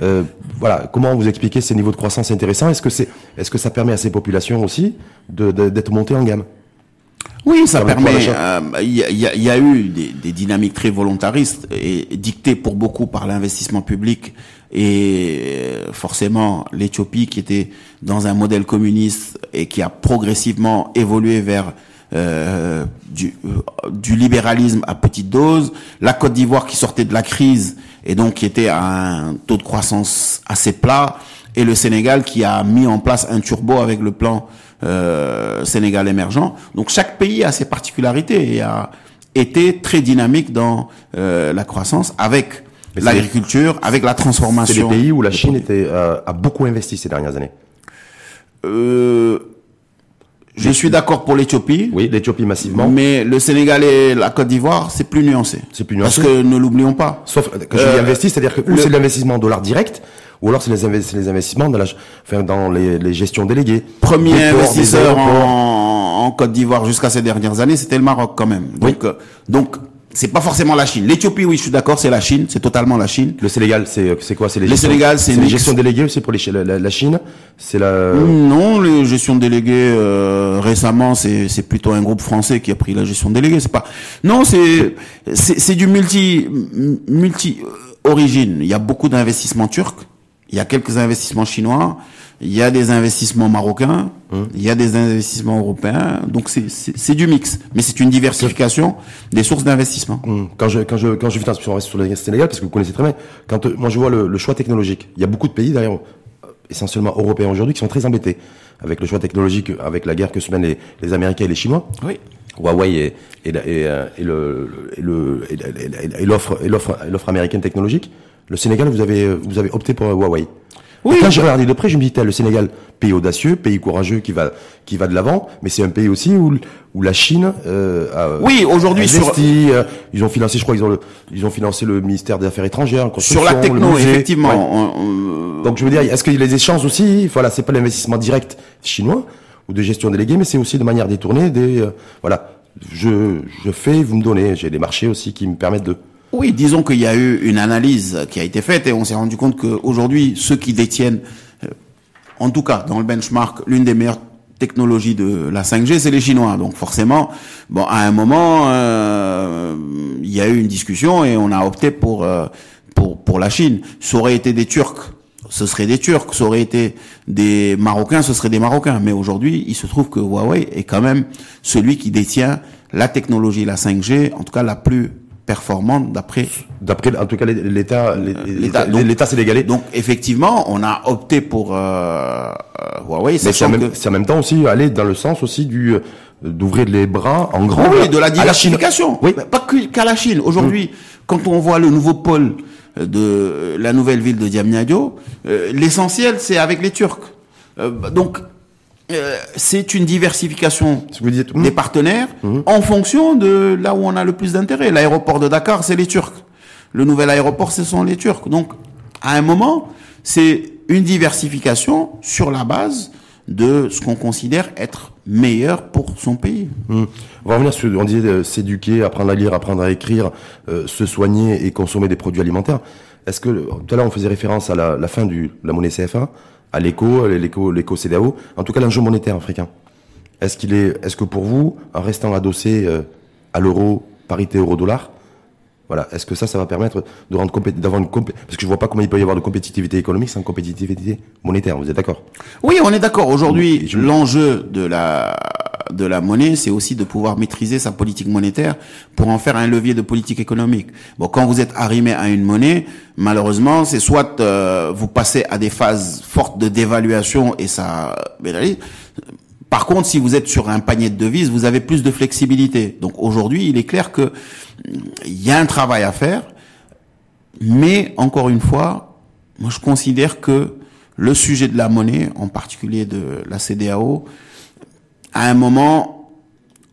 S1: Euh, voilà, comment vous expliquez ces niveaux de croissance intéressants? Est-ce que c'est, est-ce que ça permet à ces populations aussi de, d'être montées en gamme?
S2: Oui, ça permet. Euh, il y, a, y, a, eu des, des, dynamiques très volontaristes et dictées pour beaucoup par l'investissement public et euh, forcément l'Éthiopie qui était dans un modèle communiste et qui a progressivement évolué vers euh, du, euh, du, libéralisme à petite dose, la Côte d'Ivoire qui sortait de la crise et donc qui était à un taux de croissance assez plat, et le Sénégal qui a mis en place un turbo avec le plan euh, Sénégal émergent. Donc chaque pays a ses particularités et a été très dynamique dans euh, la croissance avec l'agriculture, avec la transformation.
S1: C'est les pays où la Chine était, euh, a beaucoup investi ces dernières années.
S2: Euh, je suis d'accord pour l'Éthiopie.
S1: Oui, l'Éthiopie massivement.
S2: Mais le Sénégal et la Côte d'Ivoire, c'est plus nuancé.
S1: C'est plus nuancé.
S2: Parce que ne l'oublions pas.
S1: Sauf quand je dis euh, investi, c'est-à-dire que ou c'est l'investissement en dollars direct, ou alors c'est les, investissements dans, la, enfin, dans les, les gestions déléguées.
S2: Premier investisseur en, en, Côte d'Ivoire jusqu'à ces dernières années, c'était le Maroc quand même. Donc, oui. Euh, donc c'est pas forcément la Chine. L'Éthiopie, oui, je suis d'accord, c'est la Chine, c'est totalement la Chine.
S1: Le Sénégal, c'est c'est quoi C'est
S2: les le Sénégal, c'est
S1: les gestions déléguées aussi pour les, la, la Chine. C'est la.
S2: Non, les gestions déléguées euh, récemment, c'est c'est plutôt un groupe français qui a pris la gestion déléguée. C'est pas. Non, c'est c'est du multi multi origine. Il y a beaucoup d'investissements turcs. Il y a quelques investissements chinois il y a des investissements marocains, hum. il y a des investissements européens, donc c'est du mix, mais c'est une diversification des sources d'investissement.
S1: Hum. Quand je quand je quand je finance sur le Sénégal, parce que vous connaissez très bien, quand euh, moi je vois le, le, choix technologique, il y a beaucoup de pays d'ailleurs essentiellement européens aujourd'hui qui sont très embêtés avec le choix technologique, avec la guerre que se mènent les, les Américains et les Chinois.
S2: Oui.
S1: Huawei et, et, et, euh, et le et le et l'offre et l'offre l'offre américaine technologique. Le Sénégal, vous avez vous avez opté pour Huawei. Oui, quand j'ai regardé de près, je me dis, le Sénégal, pays audacieux, pays courageux qui va qui va de l'avant, mais c'est un pays aussi où où la Chine euh, a
S2: oui aujourd'hui
S1: sur euh, ils ont financé, je crois, ils ont le, ils ont financé le ministère des Affaires étrangères,
S2: sur la techno, effectivement.
S1: Donc je veux dire, est-ce qu'il y a les échanges aussi? Voilà, c'est pas l'investissement direct chinois ou de gestion déléguée, mais c'est aussi de manière détournée des euh, voilà. Je je fais, vous me donnez. J'ai des marchés aussi qui me permettent de
S2: oui, disons qu'il y a eu une analyse qui a été faite et on s'est rendu compte qu'aujourd'hui, ceux qui détiennent, euh, en tout cas dans le benchmark, l'une des meilleures technologies de la 5G, c'est les Chinois. Donc forcément, bon, à un moment, euh, il y a eu une discussion et on a opté pour euh, pour pour la Chine. Ça aurait été des Turcs, ce serait des Turcs. Ça aurait été des Marocains, ce serait des Marocains. Mais aujourd'hui, il se trouve que Huawei est quand même celui qui détient la technologie, la 5G, en tout cas la plus performante d'après
S1: d'après en tout cas l'état l'état l'état sénégalais.
S2: donc effectivement on a opté pour euh, euh Huawei
S1: mais c'est en, même, en même temps aussi aller dans le sens aussi du euh, d'ouvrir les bras en grand
S2: oui de la diversification. Oui. Pas qu'à la Chine. Aujourd'hui hum. quand on voit le nouveau pôle de la nouvelle ville de Diamniadio euh, l'essentiel c'est avec les Turcs. Donc euh, c'est une diversification des partenaires mhm. en fonction de là où on a le plus d'intérêt. L'aéroport de Dakar, c'est les Turcs. Le nouvel aéroport, ce sont les Turcs. Donc, à un moment, c'est une diversification sur la base de ce qu'on considère être meilleur pour son pays.
S1: Mhm. On va revenir sur, on disait euh, s'éduquer, apprendre à lire, apprendre à écrire, euh, se soigner et consommer des produits alimentaires. Est-ce que, tout à l'heure, on faisait référence à la, la fin du, la monnaie CFA à l'éco, l'éco, l'éco CDAO, en tout cas l'enjeu monétaire africain. Est-ce qu'il est, est-ce que pour vous, en restant adossé euh, à l'euro, parité euro-dollar, voilà, est-ce que ça, ça va permettre de rendre d'avoir une parce que je vois pas comment il peut y avoir de compétitivité économique sans compétitivité monétaire. Vous êtes d'accord?
S2: Oui, on est d'accord. Aujourd'hui, l'enjeu de la de la monnaie, c'est aussi de pouvoir maîtriser sa politique monétaire pour en faire un levier de politique économique. Bon, quand vous êtes arrimé à une monnaie, malheureusement, c'est soit euh, vous passez à des phases fortes de dévaluation et ça par contre, si vous êtes sur un panier de devises, vous avez plus de flexibilité. Donc aujourd'hui, il est clair que il y a un travail à faire, mais encore une fois, moi je considère que le sujet de la monnaie, en particulier de la CDAO, à un moment,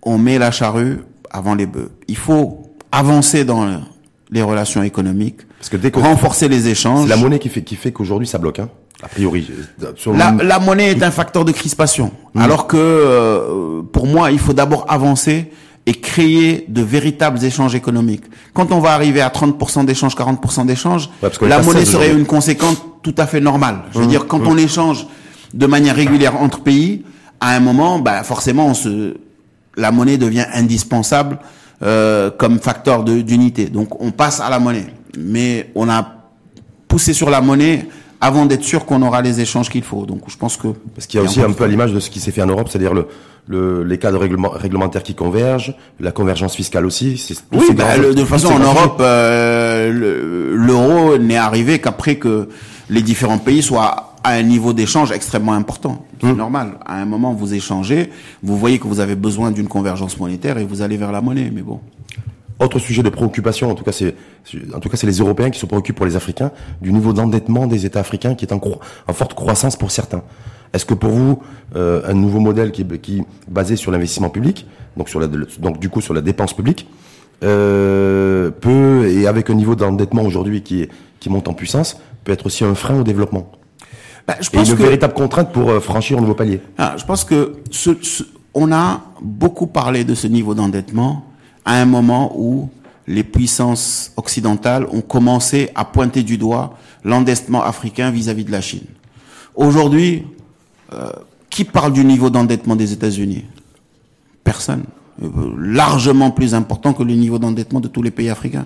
S2: on met la charrue avant les bœufs. Il faut avancer dans les relations économiques, Parce que renforcer les échanges.
S1: C'est la monnaie qui fait, qui fait qu'aujourd'hui ça bloque. Hein a priori.
S2: la, la, monnaie est un facteur de crispation. Mmh. Alors que, euh, pour moi, il faut d'abord avancer et créer de véritables échanges économiques. Quand on va arriver à 30% d'échanges, 40% d'échanges, la monnaie serait une conséquence tout à fait normal. Je veux mmh. dire, quand mmh. on échange de manière régulière entre pays, à un moment, bah, forcément, on se, la monnaie devient indispensable euh, comme facteur d'unité. Donc, on passe à la monnaie. Mais on a poussé sur la monnaie avant d'être sûr qu'on aura les échanges qu'il faut. Donc, je pense que...
S1: Parce qu'il y a aussi un peu à l'image de ce qui s'est fait en Europe, c'est-à-dire le, le, les cadres réglement, réglementaires qui convergent, la convergence fiscale aussi.
S2: Oui, bah, de toute façon, en Europe, euh, l'euro n'est arrivé qu'après que les différents pays soient à un niveau d'échange extrêmement important. C'est hum. normal. À un moment, vous échangez, vous voyez que vous avez besoin d'une convergence monétaire et vous allez vers la monnaie. Mais bon.
S1: Autre sujet de préoccupation, en tout cas, c'est en tout cas c'est les Européens qui se préoccupent pour les Africains du niveau d'endettement des États africains qui est en, en forte croissance pour certains. Est-ce que pour vous, euh, un nouveau modèle qui, qui basé sur l'investissement public, donc sur la, donc du coup sur la dépense publique, euh, peut et avec un niveau d'endettement aujourd'hui qui qui monte en puissance, peut être aussi un frein au développement? Bah, je pense et une véritable contrainte pour euh, franchir un nouveau palier.
S2: Ah, je pense que ce, on a beaucoup parlé de ce niveau d'endettement à un moment où les puissances occidentales ont commencé à pointer du doigt l'endettement africain vis-à-vis de la Chine. Aujourd'hui, euh, qui parle du niveau d'endettement des États-Unis? Personne. Euh, largement plus important que le niveau d'endettement de tous les pays africains.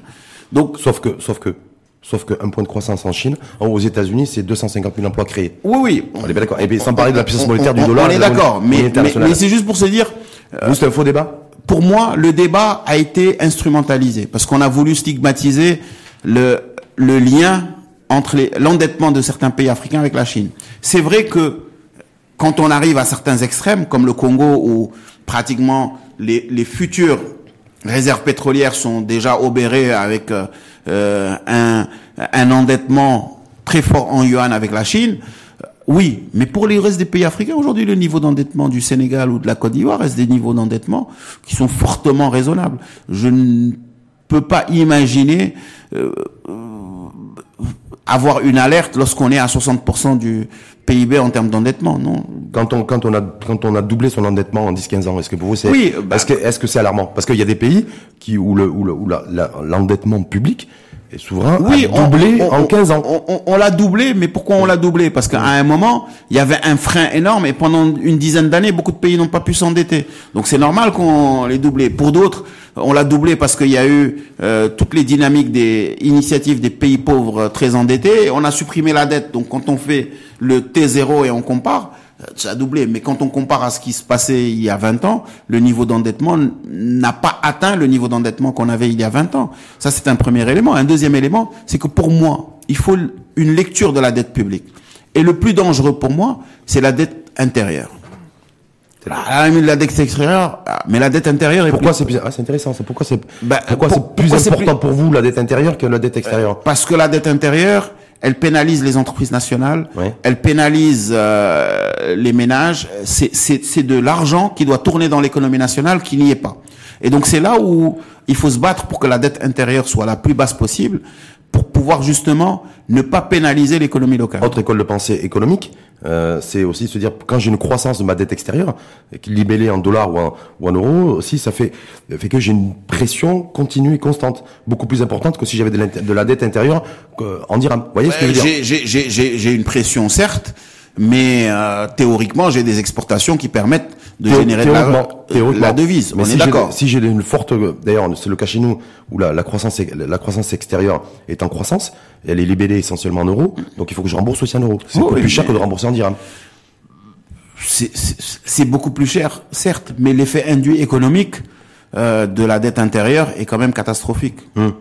S1: Donc, sauf que, sauf que, Sauf qu'un point de croissance en Chine, aux États-Unis, c'est 250 000 emplois créés.
S2: Oui, oui.
S1: On est bien d'accord. Et puis, sans parler de la puissance monétaire du dollar.
S2: On est d'accord. Mais, mais, c'est juste pour se dire.
S1: Euh, c'est un faux débat?
S2: Pour moi, le débat a été instrumentalisé parce qu'on a voulu stigmatiser le lien entre l'endettement de certains pays africains avec la Chine. C'est vrai que quand on arrive à certains extrêmes, comme le Congo, où pratiquement les, futures réserves pétrolières sont déjà obérées avec euh, euh, un, un endettement très fort en yuan avec la Chine, oui, mais pour les restes des pays africains, aujourd'hui, le niveau d'endettement du Sénégal ou de la Côte d'Ivoire reste des niveaux d'endettement qui sont fortement raisonnables. Je ne peux pas imaginer euh, avoir une alerte lorsqu'on est à 60% du PIB en termes d'endettement, non
S1: Quand on quand on a quand on a doublé son endettement en 10-15 ans, est-ce que pour vous c'est oui, bah est-ce que est-ce que c'est alarmant? Parce qu'il y a des pays qui où le où le où l'endettement public souverain oui, a doublé en 15 ans.
S2: On, on, l'a doublé, mais pourquoi on l'a doublé? Parce qu'à un moment, il y avait un frein énorme et pendant une dizaine d'années, beaucoup de pays n'ont pas pu s'endetter. Donc c'est normal qu'on l'ait doublé. Pour d'autres, on l'a doublé parce qu'il y a eu euh, toutes les dynamiques des initiatives des pays pauvres très endettés. On a supprimé la dette. Donc quand on fait le T0 et on compare, ça a doublé. Mais quand on compare à ce qui se passait il y a 20 ans, le niveau d'endettement n'a pas atteint le niveau d'endettement qu'on avait il y a 20 ans. Ça, c'est un premier élément. Un deuxième élément, c'est que pour moi, il faut une lecture de la dette publique. Et le plus dangereux pour moi, c'est la dette intérieure. Ah, mais la dette extérieure, ah, mais la dette intérieure est
S1: pourquoi c'est plus... ah, c'est intéressant, c'est pourquoi c'est bah, pourquoi c'est plus important pour vous la dette intérieure que la dette extérieure?
S2: Parce que la dette intérieure, elle pénalise les entreprises nationales, elle pénalise euh, les ménages. C'est de l'argent qui doit tourner dans l'économie nationale qui n'y est pas. Et donc c'est là où il faut se battre pour que la dette intérieure soit la plus basse possible, pour pouvoir justement ne pas pénaliser l'économie locale.
S1: Autre école de pensée économique, euh, c'est aussi se dire quand j'ai une croissance de ma dette extérieure, libellée en dollars ou en, ou en euros, aussi ça fait fait que j'ai une pression continue et constante, beaucoup plus importante que si j'avais de, la dette intérieure en dirham. Vous voyez ce que je veux dire?
S2: J'ai une pression certes, mais euh, théoriquement j'ai des exportations qui permettent de générer de la, la, devise. Mais on
S1: si
S2: est d'accord.
S1: Si j'ai une forte, d'ailleurs, c'est le cas chez nous où la, la, croissance, la croissance extérieure est en croissance, elle est libellée essentiellement en euros, donc il faut que je rembourse aussi en euros. C'est plus cher que de rembourser en dirham.
S2: C'est beaucoup plus cher, certes, mais l'effet induit économique euh, de la dette intérieure est quand même catastrophique.
S1: Hum.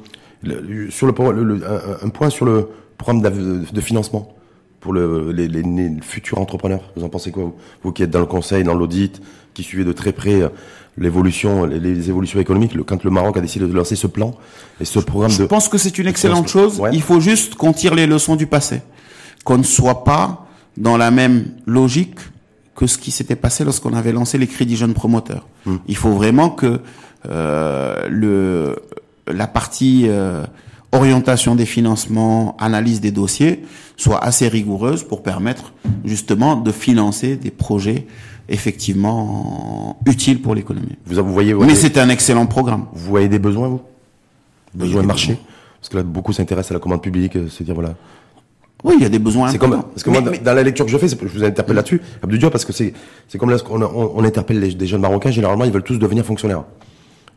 S1: sur le, un, point sur le programme de financement pour le, les, les, futurs entrepreneurs Vous en pensez quoi vous, qui êtes dans le conseil, dans l'audit, qui suivez de très près euh, l'évolution, les, évolutions économiques, le, quand le Maroc a décidé de lancer ce plan et ce programme
S2: Je pense que c'est une excellente chose. Il faut juste qu'on tire les leçons du passé, qu'on ne soit pas dans la même logique que ce qui s'était passé lorsqu'on avait lancé les crédits jeunes promoteurs. Hmm. Il faut vraiment que euh, le la partie euh, orientation des financements, analyse des dossiers, soit assez rigoureuse pour permettre justement de financer des projets effectivement utiles pour l'économie.
S1: Vous, vous voyez,
S2: Mais c'est un excellent programme.
S1: Vous voyez des besoins, vous? Besoins de marché Parce que là, beaucoup s'intéressent à la commande publique, euh, c'est dire voilà.
S2: Oui, il y a des besoins.
S1: C'est comme parce que moi, dans la lecture que je fais, je vous interpelle là-dessus, Abdou Diop, parce que c'est c'est comme là on, on, on interpelle les, des jeunes marocains. Généralement, ils veulent tous devenir fonctionnaires.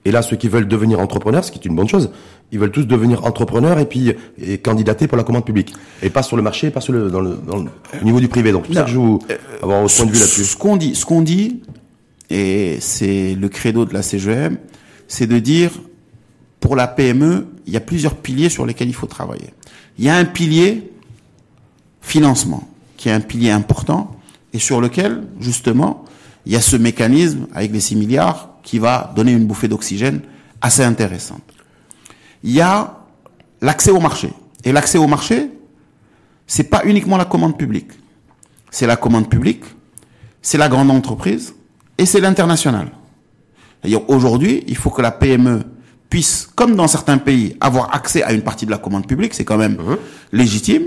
S1: Et là, ceux qui veulent devenir entrepreneurs, ce qui est une bonne chose, ils veulent tous devenir entrepreneurs et puis et candidater pour la commande publique. Et pas sur le marché, pas sur le, dans le, dans le niveau du privé. Donc, c'est ça que je veux avoir votre point de vue là-dessus.
S2: Ce qu'on dit, ce qu'on dit, et c'est le credo de la CGM, c'est de dire, pour la PME, il y a plusieurs piliers sur lesquels il faut travailler. Il y a un pilier financement, qui est un pilier important, et sur lequel, justement, il y a ce mécanisme avec les 6 milliards qui va donner une bouffée d'oxygène assez intéressante. Il y a l'accès au marché. Et l'accès au marché, c'est pas uniquement la commande publique. C'est la commande publique, c'est la grande entreprise et c'est l'international. Aujourd'hui, il faut que la PME puisse, comme dans certains pays, avoir accès à une partie de la commande publique, c'est quand même mmh. légitime.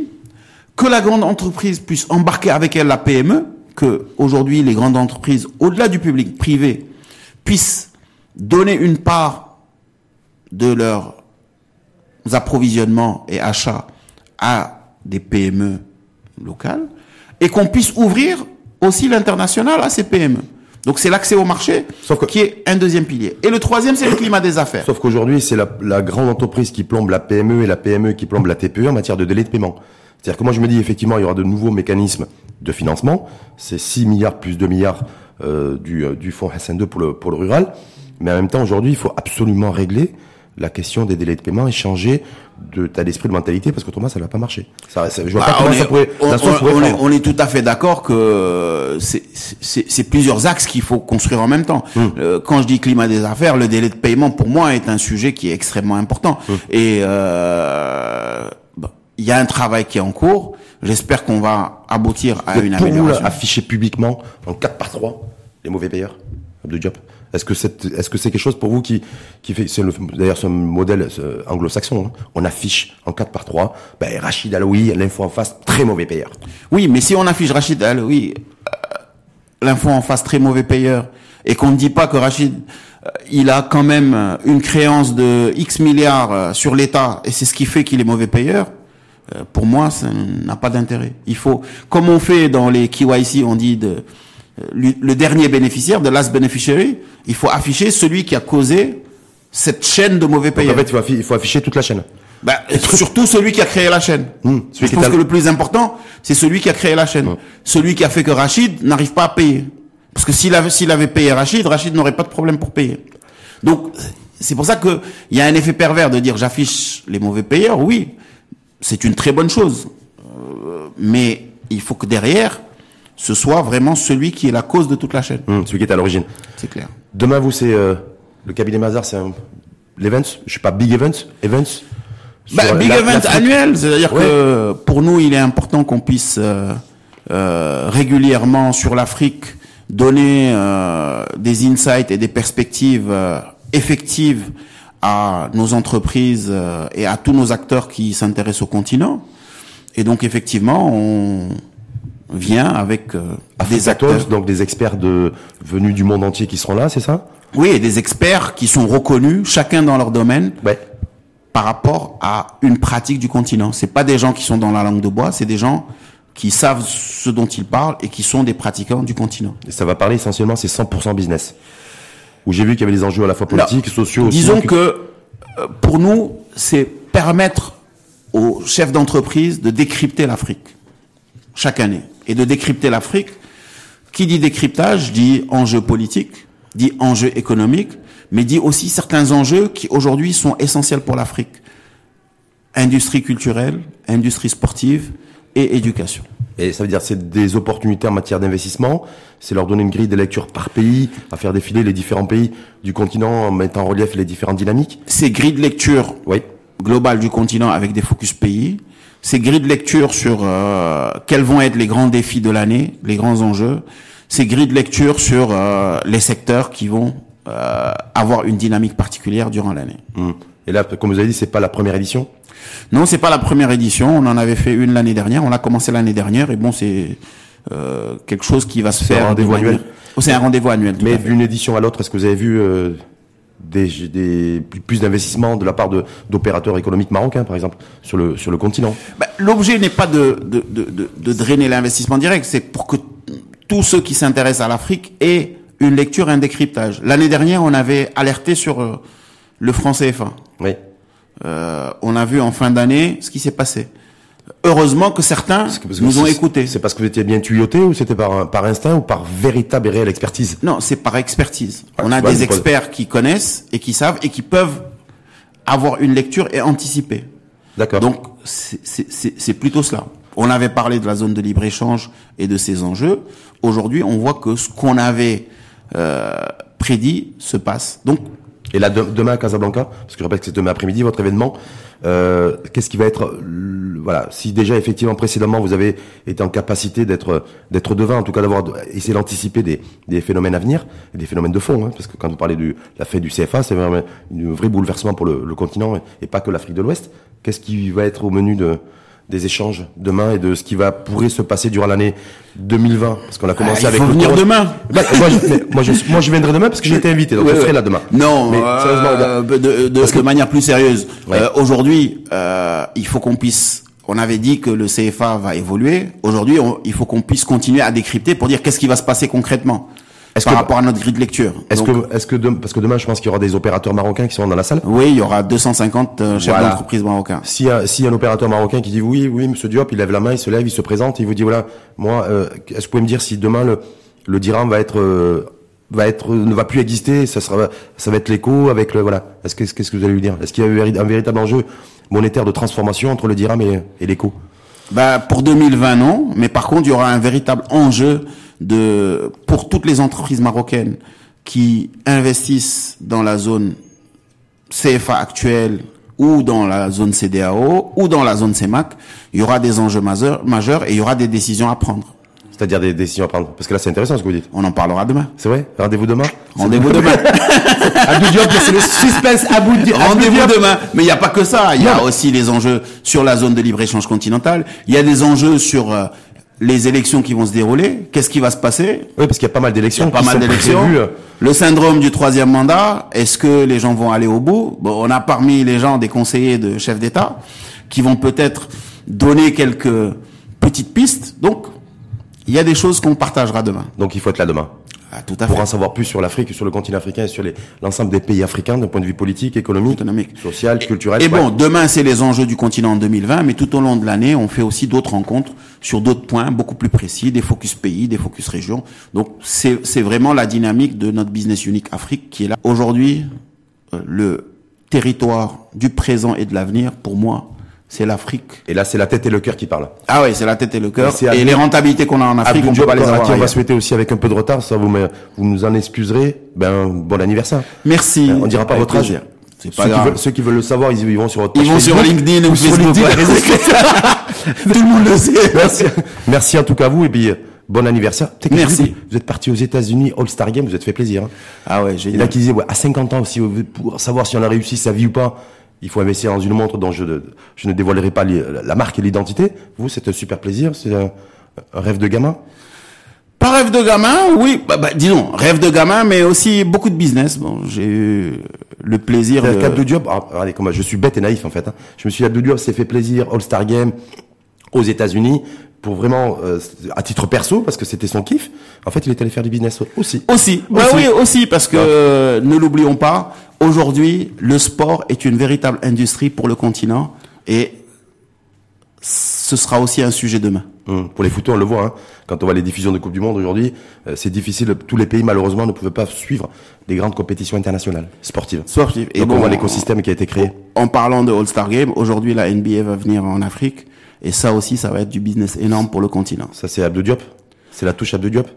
S2: Que la grande entreprise puisse embarquer avec elle la PME, que aujourd'hui les grandes entreprises, au-delà du public privé, puissent donner une part de leurs approvisionnements et achats à des PME locales et qu'on puisse ouvrir aussi l'international à ces PME. Donc c'est l'accès au marché qui est un deuxième pilier. Et le troisième, c'est le climat des affaires.
S1: Sauf qu'aujourd'hui, c'est la, la, grande entreprise qui plombe la PME et la PME qui plombe la TPE en matière de délai de paiement. C'est-à-dire que moi, je me dis, effectivement, il y aura de nouveaux mécanismes de financement. C'est 6 milliards plus 2 milliards euh, du, euh, du fonds SN2 pour le, pour le rural. Mais en même temps, aujourd'hui, il faut absolument régler la question des délais de paiement et changer de tas d'esprit de mentalité parce qu'autrement ça ne va pas marcher. Ça, je vois
S2: bah, pas comment ça pourrait. On, on, est, on, est, tout à fait d'accord que c'est plusieurs axes qu'il faut construire en même temps. Hum. Euh, quand je dis climat des affaires, le délai de paiement pour moi est un sujet qui est extrêmement important hum. et euh, il y a un travail qui est en cours. J'espère qu'on va aboutir à une amélioration.
S1: Afficher publiquement en 4 par 3 les mauvais payeurs de job. Est-ce que c'est est-ce que c'est quelque chose pour vous qui qui fait c'est d'ailleurs ce modèle anglo-saxon hein. on affiche en 4 par 3 ben Rachid Aloui l'info en face très mauvais payeur.
S2: Oui, mais si on affiche Rachid Aloui euh, l'info en face très mauvais payeur et qu'on ne dit pas que Rachid euh, il a quand même une créance de X milliards euh, sur l'État et c'est ce qui fait qu'il est mauvais payeur, euh, pour moi, ça n'a pas d'intérêt. Il faut, comme on fait dans les KYC, on dit de, euh, le dernier bénéficiaire, de last beneficiary, il faut afficher celui qui a causé cette chaîne de mauvais payeurs.
S1: en fait, il faut afficher toute la chaîne.
S2: Bah, surtout celui qui a créé la chaîne. Mmh, Je pense que le plus important, c'est celui qui a créé la chaîne. Mmh. Celui qui a fait que Rachid n'arrive pas à payer. Parce que s'il avait, s'il avait payé Rachid, Rachid n'aurait pas de problème pour payer. Donc, c'est pour ça que il y a un effet pervers de dire j'affiche les mauvais payeurs, oui c'est une très bonne chose. Euh, mais il faut que derrière, ce soit vraiment celui qui est la cause de toute la chaîne.
S1: Hum, celui qui est à l'origine.
S2: C'est clair.
S1: Demain, vous, c'est euh, le cabinet Mazar, c'est l'event, je sais pas, big event, events.
S2: Bah, big event annuel, c'est-à-dire que pour nous, il est important qu'on puisse euh, euh régulièrement sur l'Afrique donner des insights et des perspectives effectives à nos entreprises euh, et à tous nos acteurs qui s'intéressent au continent. Et donc effectivement, on vient avec euh, des acteurs,
S1: donc des experts de venus du monde entier qui seront là, c'est ça?
S2: Oui, et des experts qui sont reconnus, chacun dans leur domaine. Ouais. Par rapport à une pratique du continent, c'est pas des gens qui sont dans la langue de bois, c'est des gens qui savent ce dont ils parlent et qui sont des pratiquants du continent.
S1: Et ça va parler essentiellement, c'est 100% business où j'ai vu qu'il y avait des enjeux à la fois politiques, sociaux.
S2: Disons que euh, pour nous, c'est permettre aux chefs d'entreprise de décrypter l'Afrique chaque année et de décrypter l'Afrique. Qui dit décryptage dit enjeux politiques, dit enjeux économiques, mais dit aussi certains enjeux qui aujourd'hui sont essentiels pour l'Afrique. Industrie culturelle, industrie sportive et éducation.
S1: Et ça veut dire c'est des opportunités en matière d'investissement, c'est leur donner une grille de lecture par pays, à faire défiler les différents pays du continent en mettant en relief les différentes dynamiques.
S2: C'est grille de lecture oui. globale du continent avec des focus pays. C'est grille de lecture sur euh, quels vont être les grands défis de l'année, les grands enjeux. C'est grille de lecture sur euh, les secteurs qui vont euh, avoir une dynamique particulière durant l'année.
S1: Hum. Et là, comme vous avez dit, c'est pas la première édition
S2: non, c'est pas la première édition. On en avait fait une l'année dernière. On a commencé l'année dernière et bon, c'est euh, quelque chose qui va se faire.
S1: Un rendez-vous annuel.
S2: Oh, c'est un rendez-vous annuel.
S1: Mais d'une édition à l'autre, est-ce que vous avez vu euh, des, des plus d'investissements de la part d'opérateurs économiques marocains, par exemple, sur le sur le continent?
S2: Bah, L'objet n'est pas de de, de, de drainer l'investissement direct, c'est pour que tous ceux qui s'intéressent à l'Afrique aient une lecture et un décryptage. L'année dernière, on avait alerté sur euh, le franc CFA.
S1: Oui.
S2: Euh, on a vu en fin d'année ce qui s'est passé. Heureusement que certains nous ont écoutés.
S1: C'est parce que vous étiez bien tuyauté ou c'était par, par instinct ou par véritable et réelle expertise?
S2: Non, c'est par expertise. on a des experts qui connaissent et qui savent et qui peuvent avoir une lecture et anticiper.
S1: D'accord.
S2: Donc c'est plutôt cela. On avait parlé de la zone de libre-échange et de ses enjeux. Aujourd'hui, on voit que ce qu'on avait euh, prédit se passe. Donc
S1: et là, demain à Casablanca, parce que je rappelle que c'est demain après-midi votre événement, euh, qu'est-ce qui va être, voilà, si déjà effectivement précédemment vous avez été en capacité d'être d'être devant, en tout cas d'avoir essayé d'anticiper des, des phénomènes à venir, des phénomènes de fond, hein, parce que quand vous parlez de la fête du CFA, c'est vraiment un vrai bouleversement pour le, le continent et pas que l'Afrique de l'Ouest. Qu'est-ce qui va être au menu de des échanges demain et de ce qui va pourrait se passer durant l'année 2020 parce qu'on a commencé
S2: ah,
S1: avec
S2: faut venir demain.
S1: Bah, moi, je, moi, je, viendrai demain parce que j'ai été invité donc je serai là demain.
S2: Non, mais euh, de, de, de, manière plus sérieuse. Euh, aujourd'hui, euh, il faut qu'on puisse on avait dit que le CFA va évoluer. Aujourd'hui, il faut qu'on puisse continuer à décrypter pour dire qu'est-ce qui va se passer concrètement par rapport à notre grille de lecture.
S1: Est-ce que, est-ce que parce que demain, je pense qu'il y aura des opérateurs marocains qui seront dans la salle.
S2: Oui, il y aura 250 euh, chefs d'entreprise marocains.
S1: S'il y a, s'il y a un opérateur marocain qui dit oui, oui, Monsieur Diop, il lève la main, il se lève, il se présente, il vous dit voilà, moi, euh, est-ce que vous pouvez me dire si demain le, le dirham va être euh, va être ne va plus exister, ça sera ça va être l'écho avec le voilà. Est-ce que qu'est-ce que vous allez lui dire? Est-ce qu'il y a un véritable enjeu monétaire de transformation entre le dirham et, et l'écho?
S2: Bah pour 2020 non, mais par contre il y aura un véritable enjeu de, pour toutes les entreprises marocaines qui investissent dans la zone CFA actuelle ou dans la zone CDAO ou dans la zone CEMAC, il y aura des enjeux majeurs, majeurs et il y aura des décisions à prendre.
S1: C'est-à-dire des décisions à prendre Parce que là, c'est intéressant ce que vous dites.
S2: On en parlera demain.
S1: C'est vrai? Rendez-vous demain?
S2: Rendez-vous demain.
S1: Abou Diop, c'est le suspense. Abou
S2: Rendez-vous demain. Mais il n'y a pas que ça. Il y a aussi les enjeux sur la zone de libre-échange continentale. Il y a des enjeux sur euh, les élections qui vont se dérouler, qu'est-ce qui va se passer
S1: Oui, parce qu'il y a pas mal d'élections.
S2: Pas mal d'élections. Le syndrome du troisième mandat, est-ce que les gens vont aller au bout Bon, on a parmi les gens des conseillers de chefs d'État qui vont peut-être donner quelques petites pistes. Donc, il y a des choses qu'on partagera demain.
S1: Donc, il faut être là demain.
S2: Ah, tout à
S1: pour en savoir plus sur l'Afrique, sur le continent africain et sur l'ensemble des pays africains d'un point de vue politique, économique,
S2: économique.
S1: social, culturel.
S2: Et bon, demain c'est les enjeux du continent en 2020, mais tout au long de l'année, on fait aussi d'autres rencontres sur d'autres points beaucoup plus précis, des focus pays, des focus régions. Donc c'est vraiment la dynamique de notre business unique Afrique qui est là. Aujourd'hui, euh, le territoire du présent et de l'avenir, pour moi, c'est l'Afrique.
S1: Et là, c'est la tête et le cœur qui parlent.
S2: Ah oui, c'est la tête et le cœur. Et, les rentabilités qu'on a en Afrique, on peut pas les avoir.
S1: on va souhaiter aussi avec un peu de retard, ça vous, vous nous en excuserez. Ben, bon anniversaire.
S2: Merci.
S1: On dira pas votre âge.
S2: C'est pas ceux
S1: grave. Qui veulent, ceux qui veulent le savoir, ils, vont sur votre
S2: Ils vont sur LinkedIn ou Facebook. Tout le monde le sait.
S1: Merci. Merci en tout cas à vous et puis bon anniversaire.
S2: Merci.
S1: Vous, êtes parti aux États-Unis All Star Game, vous êtes fait plaisir. Hein.
S2: Ah ouais,
S1: en a qui disaient ouais, à 50 ans aussi pour savoir si on a réussi sa vie ou pas il faut investir dans une montre dont je, je ne dévoilerai pas la marque et l'identité. Vous, c'est un super plaisir, c'est un, rêve de gamin
S2: Pas rêve de gamin, oui. Bah, bah, disons, rêve de gamin, mais aussi beaucoup de business. Bon, j'ai eu le plaisir de...
S1: Abdou Diop, ah, comment je suis bête et naïf en fait. Hein. Je me suis dit, Abdou Diop s'est fait plaisir, All-Star Game aux États-Unis pour vraiment euh, à titre perso parce que c'était son kiff. En fait, il est allé faire du business aussi.
S2: Aussi. Bah oui, aussi parce que euh, ne l'oublions pas, aujourd'hui, le sport est une véritable industrie pour le continent et ce sera aussi un sujet demain.
S1: Hum, pour les footeux, on le voit. Hein. Quand on voit les diffusions de Coupe du Monde aujourd'hui, euh, c'est difficile. Tous les pays, malheureusement, ne pouvaient pas suivre les grandes compétitions internationales sportives.
S2: Sportives.
S1: Et Donc bon, on voit l'écosystème qui a été créé.
S2: En parlant de All-Star Game, aujourd'hui, la NBA va venir en Afrique. Et ça aussi, ça va être du business énorme pour le continent.
S1: Ça, c'est Abdou Diop C'est la touche Abdou Diop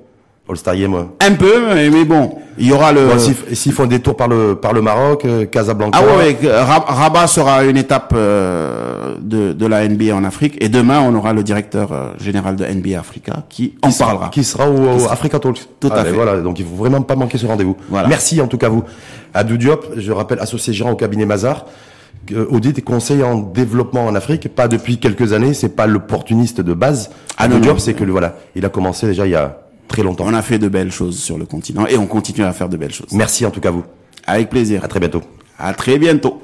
S1: All-Star Game,
S2: Un peu, mais bon, il y aura le. Bon,
S1: S'ils font des tours par le par le Maroc, euh, Casablanca.
S2: Ah ouais, Rabat sera une étape euh, de de la NBA en Afrique, et demain on aura le directeur euh, général de NBA Africa qui, en parlera.
S1: Qui sera au, Africa Talks.
S2: Tout à fait.
S1: Voilà, donc il faut vraiment pas manquer ce rendez-vous. Voilà. Merci en tout cas vous, Abdou Diop. Je rappelle associé gérant au cabinet Mazar audit et conseil en développement en Afrique, pas depuis quelques années, c'est pas l'opportuniste de base.
S2: Ah le
S1: job, c'est que voilà, il a commencé déjà il y a très longtemps.
S2: On a fait de belles choses sur le continent et on continue à faire de belles choses.
S1: Merci en tout cas vous.
S2: Avec plaisir.
S1: À très bientôt.
S2: À très bientôt.